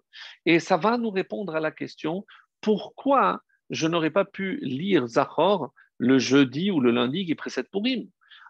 Et ça va nous répondre à la question pourquoi je n'aurais pas pu lire Zachor le jeudi ou le lundi qui précède Purim?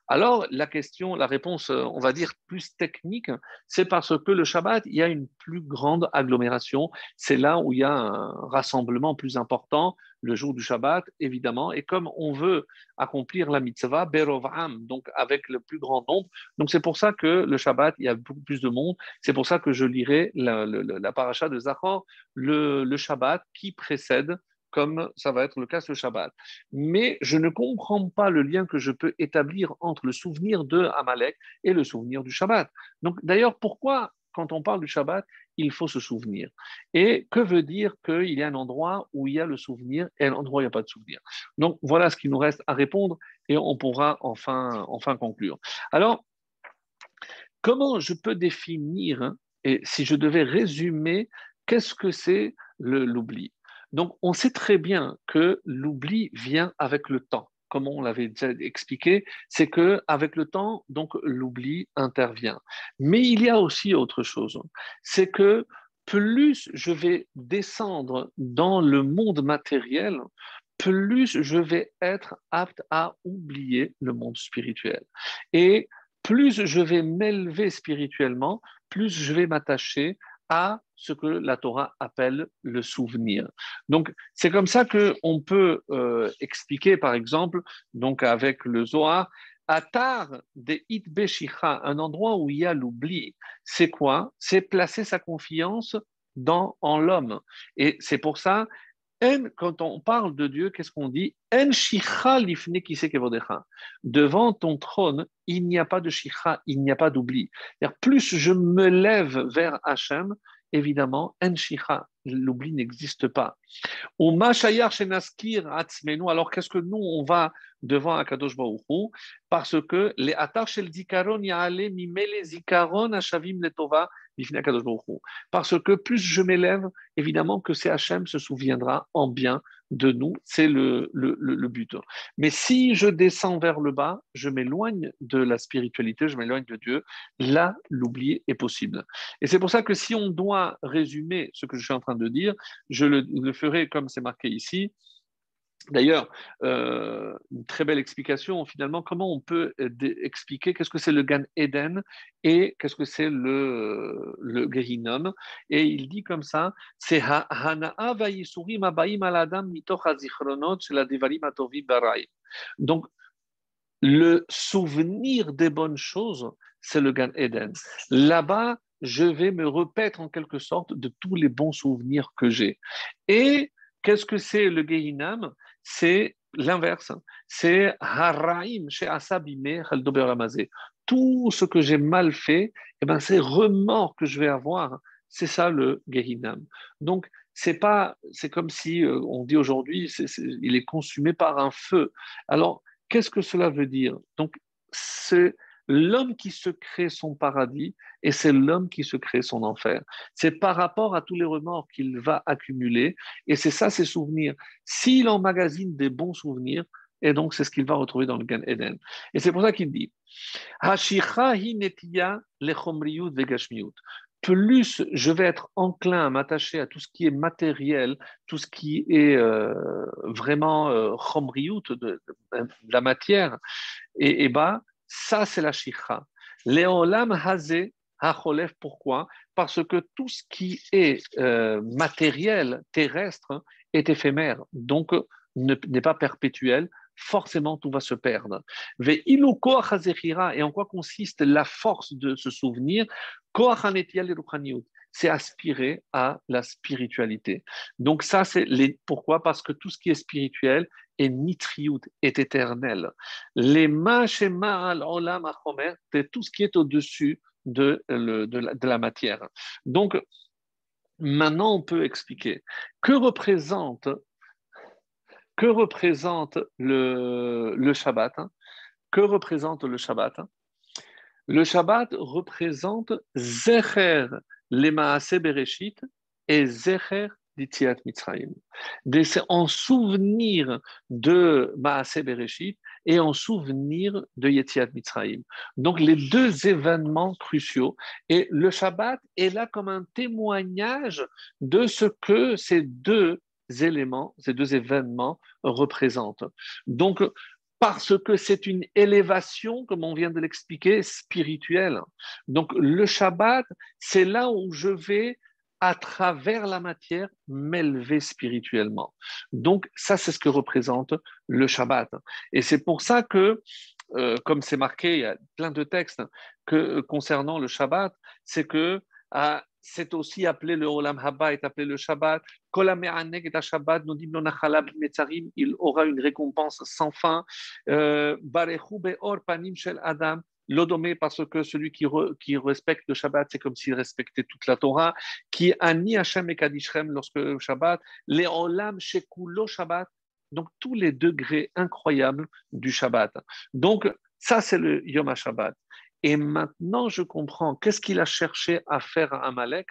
Alors, la question, la réponse, euh, on va dire plus technique, c'est parce que le Shabbat, il y a une plus grande agglomération. C'est là où il y a un rassemblement plus important, le jour du Shabbat, évidemment. Et comme on veut accomplir la mitzvah, Berov'am, donc avec le plus grand nombre, donc c'est pour ça que le Shabbat, il y a beaucoup plus de monde. C'est pour ça que je lirai la, paracha de Zachor, le, le Shabbat qui précède comme ça va être le cas ce Shabbat. Mais je ne comprends pas le lien que je peux établir entre le souvenir de Amalek et le souvenir du Shabbat. Donc d'ailleurs, pourquoi quand on parle du Shabbat, il faut se souvenir? Et que veut dire qu'il y a un endroit où il y a le souvenir et un endroit où il n'y a pas de souvenir? Donc voilà ce qu'il nous reste à répondre et on pourra enfin, enfin conclure. Alors, comment je peux définir, hein, et si je devais résumer, qu'est-ce que c'est l'oubli? Donc on sait très bien que l'oubli vient avec le temps comme on l'avait déjà expliqué, c'est que avec le temps, donc l'oubli intervient. Mais il y a aussi autre chose, c'est que plus je vais descendre dans le monde matériel, plus je vais être apte à oublier le monde spirituel. Et plus je vais m'élever spirituellement, plus je vais m'attacher à ce que la Torah appelle le souvenir. Donc, c'est comme ça qu'on peut euh, expliquer, par exemple, donc avec le Zohar, Atar de Itbeshicha, un endroit où il y a l'oubli. C'est quoi? C'est placer sa confiance dans, en l'homme. Et c'est pour ça, quand on parle de Dieu, qu'est-ce qu'on dit? Devant ton trône, il n'y a pas de shicha, il n'y a pas d'oubli. Plus je me lève vers Hachem, évidemment, l'oubli n'existe pas. Alors qu'est-ce que nous, on va devant Akadosh Baruch Parce que les atar shel zikaron ya'ale mimele zikaron ashavim letova parce que plus je m'élève, évidemment que c'est se souviendra en bien de nous, c'est le, le, but. Mais si je descends vers le bas, je m'éloigne de la spiritualité, je m'éloigne de Dieu, là, l'oubli est possible. Et c'est pour ça que si on doit résumer ce que je suis en train de dire, je le ferai comme c'est marqué ici, D'ailleurs, euh, une très belle explication, finalement, comment on peut euh, expliquer qu'est-ce que c'est le Gan Eden et qu'est-ce que c'est le, le Gehinnom. Et il dit comme ça, c'est Donc, le souvenir des bonnes choses, c'est le Gan Eden. Là-bas, je vais me repaître en quelque sorte de tous les bons souvenirs que j'ai. Et qu'est-ce que c'est le Gehinnom c'est l'inverse. C'est haraim chez Asabime Tout ce que j'ai mal fait, eh ben, c'est remords que je vais avoir. C'est ça le Gehinam. Donc, c'est pas, c'est comme si euh, on dit aujourd'hui, il est consumé par un feu. Alors, qu'est-ce que cela veut dire? Donc, c'est l'homme qui se crée son paradis et c'est l'homme qui se crée son enfer. C'est par rapport à tous les remords qu'il va accumuler et c'est ça ses souvenirs. S'il emmagasine des bons souvenirs, et donc c'est ce qu'il va retrouver dans le Gan Eden. Et c'est pour ça qu'il dit plus je vais être enclin à m'attacher à tout ce qui est matériel, tout ce qui est euh, vraiment euh, de, la matière, et, et bah, ça, c'est la shikha. Léolam hazé pourquoi? Parce que tout ce qui est euh, matériel, terrestre, est éphémère, donc n'est pas perpétuel. Forcément, tout va se perdre. Et en quoi consiste la force de ce souvenir? C'est aspirer à la spiritualité. Donc ça, c'est les... pourquoi? Parce que tout ce qui est spirituel est nitriout, est éternel. Les ma'shema al-olam c'est tout ce qui est au-dessus de, de, la, matière. Donc, maintenant, on peut expliquer. Que représente, que représente le, le Shabbat? Que représente le Shabbat? Le Shabbat représente Zecher les Maaseh Bereshit et Zecher d'Itiat Mitzrayim. En souvenir de Maaseh Bereshit et en souvenir de Yetiat Mitzrayim. Donc les deux événements cruciaux. Et le Shabbat est là comme un témoignage de ce que ces deux éléments, ces deux événements représentent. Donc parce que c'est une élévation, comme on vient de l'expliquer, spirituelle. Donc le Shabbat, c'est là où je vais, à travers la matière, m'élever spirituellement. Donc ça, c'est ce que représente le Shabbat. Et c'est pour ça que, euh, comme c'est marqué, il y a plein de textes que, concernant le Shabbat, c'est que à, c'est aussi appelé le Olam Haba, est appelé le Shabbat. Il aura une récompense sans fin. Euh, Barechu be'or panim shel Adam. l'odomé parce que celui qui, qui respecte le Shabbat, c'est comme s'il respectait toute la Torah, qui ani Hashem et Kadishrem lorsque le Shabbat, les olam shekulo Shabbat, donc tous les degrés incroyables du Shabbat. Donc ça c'est le Yom HaShabbat. Et maintenant je comprends qu'est-ce qu'il a cherché à faire à Amalek,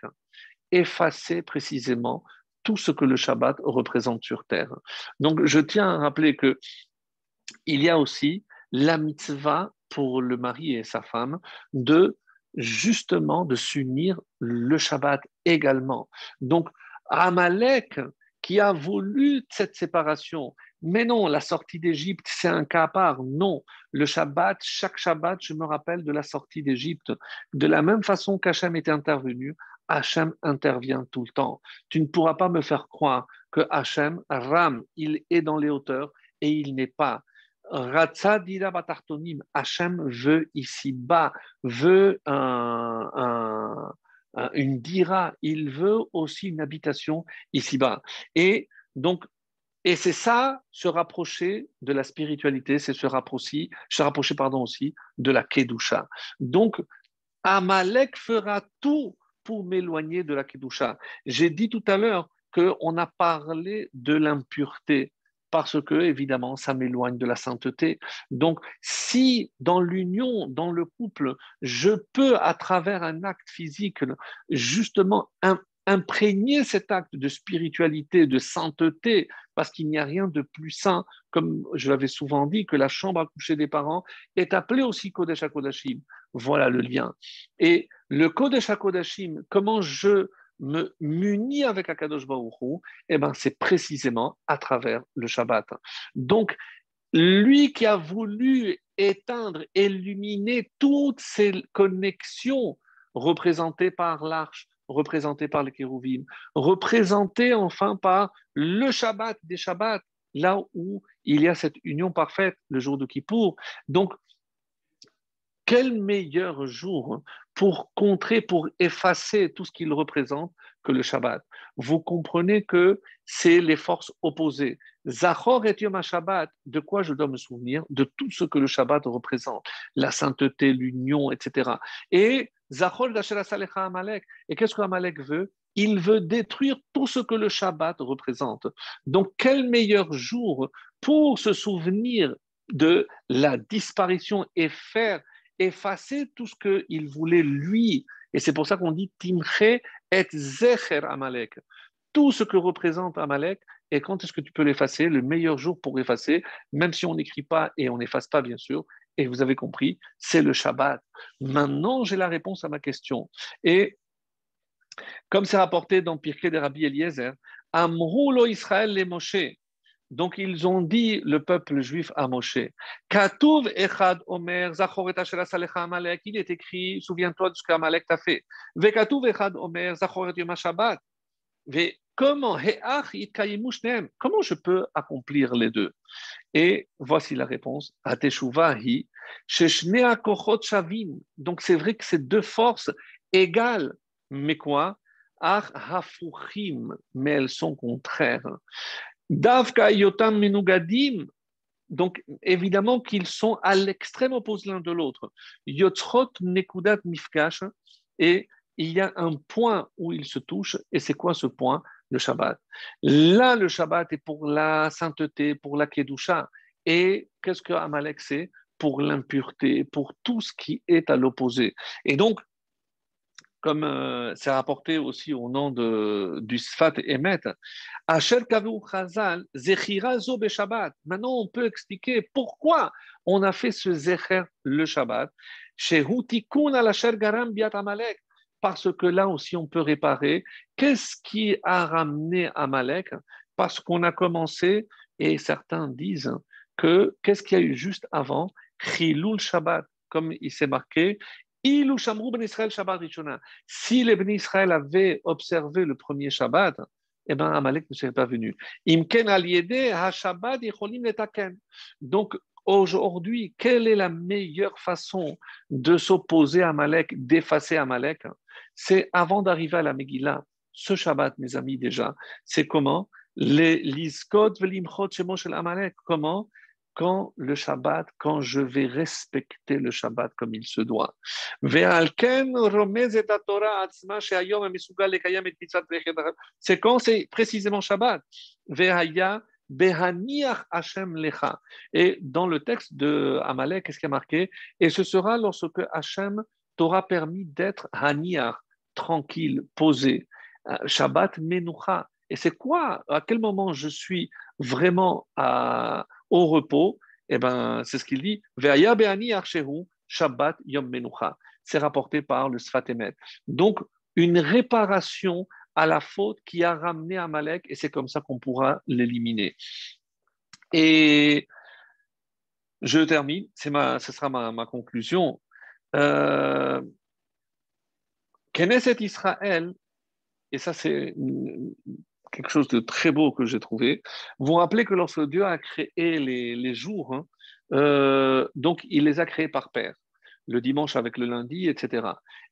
effacer précisément tout ce que le Shabbat représente sur terre. Donc je tiens à rappeler que il y a aussi la mitzvah pour le mari et sa femme de justement de s'unir le Shabbat également. Donc, Amalek qui a voulu cette séparation, mais non, la sortie d'Égypte, c'est un cas à part. Non, le Shabbat, chaque Shabbat, je me rappelle de la sortie d'Égypte. De la même façon qu'Hachem était intervenu, Hachem intervient tout le temps. Tu ne pourras pas me faire croire que Hachem, Ram, il est dans les hauteurs et il n'est pas. Ratsa dira batartonim, Hachem veut ici-bas, veut une dira, il veut aussi une habitation ici-bas. Et donc, et c'est ça, se rapprocher de la spiritualité, c'est se rapprocher, se aussi de la Kedusha. Donc, Amalek fera tout pour m'éloigner de la Kedusha. J'ai dit tout à l'heure qu'on a parlé de l'impureté parce que, évidemment, ça m'éloigne de la sainteté. Donc, si dans l'union, dans le couple, je peux, à travers un acte physique, justement imprégner cet acte de spiritualité, de sainteté, parce qu'il n'y a rien de plus saint, comme je l'avais souvent dit, que la chambre à coucher des parents est appelée aussi Kodesh HaKodashim. Voilà le lien. Et le Kodesh HaKodashim, comment je me munir avec Akadosh Baruch eh ben, c'est précisément à travers le Shabbat. Donc, lui qui a voulu éteindre, illuminer toutes ces connexions représentées par l'arche, représentées par les kérouvim, représentées enfin par le Shabbat des Shabbats, là où il y a cette union parfaite, le jour de Kippour. Donc, quel meilleur jour pour contrer, pour effacer tout ce qu'il représente que le Shabbat. Vous comprenez que c'est les forces opposées. Zachor et Yom Shabbat, de quoi je dois me souvenir? De tout ce que le Shabbat représente, la sainteté, l'union, etc. Et Zachor Salecha Amalek. Et qu'est-ce que Amalek veut? Il veut détruire tout ce que le Shabbat représente. Donc, quel meilleur jour pour se souvenir de la disparition et faire effacer tout ce qu'il voulait lui. Et c'est pour ça qu'on dit Timche et Zecher Amalek. Tout ce que représente Amalek, et quand est-ce que tu peux l'effacer Le meilleur jour pour effacer, même si on n'écrit pas et on n'efface pas, bien sûr, et vous avez compris, c'est le Shabbat. Maintenant, j'ai la réponse à ma question. Et comme c'est rapporté dans Pirkei de Rabbi Eliezer, Amroulo Israël les Moshe, donc ils ont dit, le peuple juif à Moshe, Katouv Echad Omer, Amalek, il est écrit, souviens-toi de ce qu'Amalek t'a fait. Vekatouv Echad Omer, Zachoret Yom Shabbat. Comment Comment je peux accomplir les deux? Et voici la réponse. Ateshuvahi, Sheshnea Kochot Shavim. Donc c'est vrai que c'est deux forces égales, mais quoi? Mais elles sont contraires. Davka yotam menugadim, donc évidemment qu'ils sont à l'extrême opposé l'un de l'autre. Yotzrot nekudat mifkash, et il y a un point où ils se touchent, et c'est quoi ce point? Le Shabbat. Là, le Shabbat est pour la sainteté, pour la Kedusha. Et qu'est-ce que Amalek c'est? Pour l'impureté, pour tout ce qui est à l'opposé. Et donc, comme euh, c'est rapporté aussi au nom du Sfat Emet, Asher Kavu. Maintenant, on peut expliquer pourquoi on a fait ce Zecher le Shabbat. Parce que là aussi, on peut réparer. Qu'est-ce qui a ramené Amalek? Parce qu'on a commencé, et certains disent que qu'est-ce qu'il y a eu juste avant? Chilul Shabbat comme il s'est marqué, ben si les Ben Israël avaient observé le premier Shabbat, eh ben Amalek ne serait pas venu. Donc aujourd'hui, quelle est la meilleure façon de s'opposer à Amalek, d'effacer Amalek? C'est avant d'arriver à la Megillah. Ce Shabbat, mes amis, déjà, c'est comment? Les Liskot Amalek. Comment? Quand le Shabbat, quand je vais respecter le Shabbat comme il se doit. C'est quand c'est précisément Shabbat. Et dans le texte de Amalek, qu'est-ce qui a marqué? Et ce sera lorsque Hachem t'aura permis d'être haniach, tranquille, posé. Euh, Shabbat menucha. Et c'est quoi À quel moment je suis vraiment au repos? Eh ben, c'est ce qu'il dit. Shabbat yom menucha. C'est rapporté par le Sfatemet. Donc, une réparation à la faute qui a ramené Amalek, et c'est comme ça qu'on pourra l'éliminer. Et je termine, c'est ma, ce sera ma, conclusion. Euh, Israël, et ça c'est quelque chose de très beau que j'ai trouvé, vous vous rappelez que lorsque Dieu a créé les, jours, hein, euh, donc il les a créés par paire le dimanche avec le lundi, etc.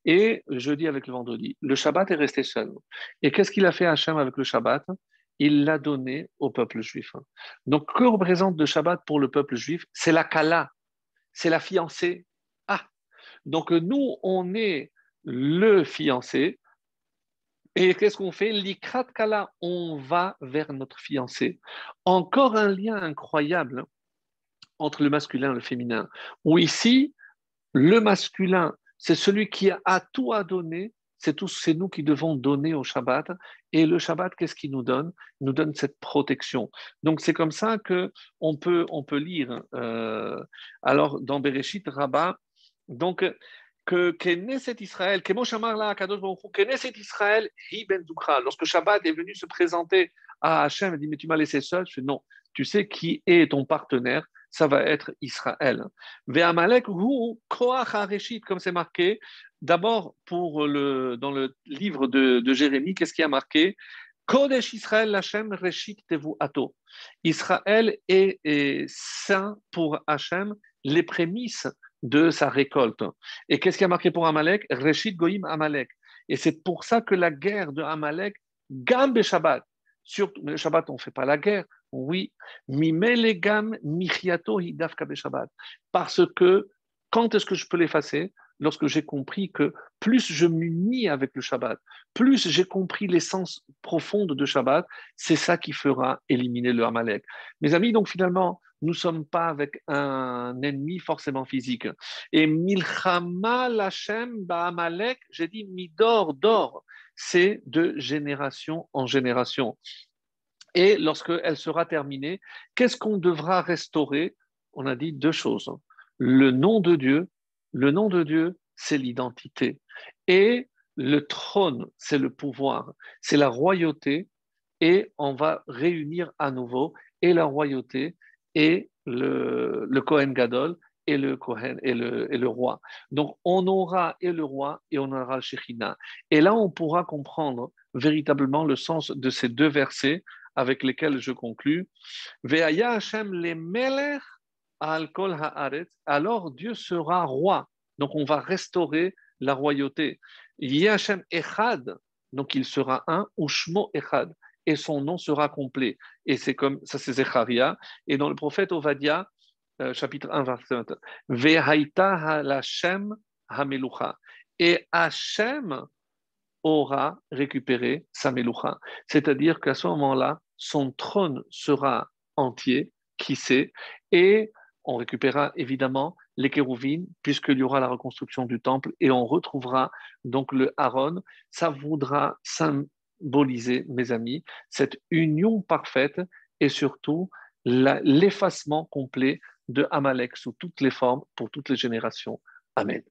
Et jeudi avec le vendredi. Le Shabbat est resté seul. Et qu'est-ce qu'il a fait Hachem avec le Shabbat? Il l'a donné au peuple juif. Donc, que représente le Shabbat pour le peuple juif? C'est la Kala, c'est la fiancée. Ah Donc, nous, on est le fiancé. Et qu'est-ce qu'on fait? L'ikrat Kala, on va vers notre fiancé. Encore un lien incroyable entre le masculin et le féminin. Où ici, le masculin, c'est celui qui a tout à donner. C'est nous qui devons donner au Shabbat. Et le Shabbat, qu'est-ce qu'il nous donne? Il nous donne cette protection. Donc c'est comme ça que on peut, on peut lire. Euh, alors dans Bereshit Rabbah, donc que Knesset Israël, Knesset Israël, ben Lorsque Shabbat est venu se présenter à Hachem, il dit mais tu m'as laissé seul. Je dis non. Tu sais qui est ton partenaire ça va être Israël. Ve'amalek hu koach comme c'est marqué. D'abord, pour le, dans le livre de, Jérémie, qu'est-ce qui a marqué? Kodesh Israël Lachem Reshit Tevu Ato. Israël est, saint pour Hachem, les prémices de sa récolte. Et qu'est-ce qui a marqué pour Amalek? Reshit Goïm Amalek. Et c'est pour ça que la guerre de Amalek, Gambe Shabbat, surtout, le Shabbat, on ne fait pas la guerre, oui, parce que quand est-ce que je peux l'effacer? Lorsque j'ai compris que plus je m'unis avec le Shabbat, plus j'ai compris l'essence profonde de Shabbat, c'est ça qui fera éliminer le Amalek. Mes amis, donc finalement, nous ne sommes pas avec un ennemi forcément physique. Et Milchama Lachem Amalek, j'ai dit Midor, d'or, c'est de génération en génération. Et lorsqu'elle sera terminée, qu'est-ce qu'on devra restaurer? On a dit deux choses. Le nom de Dieu, le nom de Dieu, c'est l'identité. Et le trône, c'est le pouvoir, c'est la royauté. Et on va réunir à nouveau et la royauté et le, le Kohen Gadol et le Kohen et le, et le, roi. Donc on aura et le roi et on aura le Shekhinah. Et là, on pourra comprendre véritablement le sens de ces deux versets avec lesquels je conclus. Alors Dieu sera roi. Donc on va restaurer la royauté. Echad, donc il sera un, Ushmo Echad, et son nom sera complet. Et c'est comme ça, c'est Zecharia. Et dans le prophète Ovadia, euh, chapitre 1, verset 21, Vehaita Hashem Hamelucha. Et Hachem aura récupéré sa meloucha. C'est-à-dire qu'à ce moment-là, son trône sera entier, qui sait, et on récupérera évidemment les kérouvines, puisqu'il y aura la reconstruction du temple, et on retrouvera donc le Aaron. Ça voudra mes amis, cette union parfaite et surtout l'effacement complet de Amalek sous toutes les formes pour toutes les générations. Amen.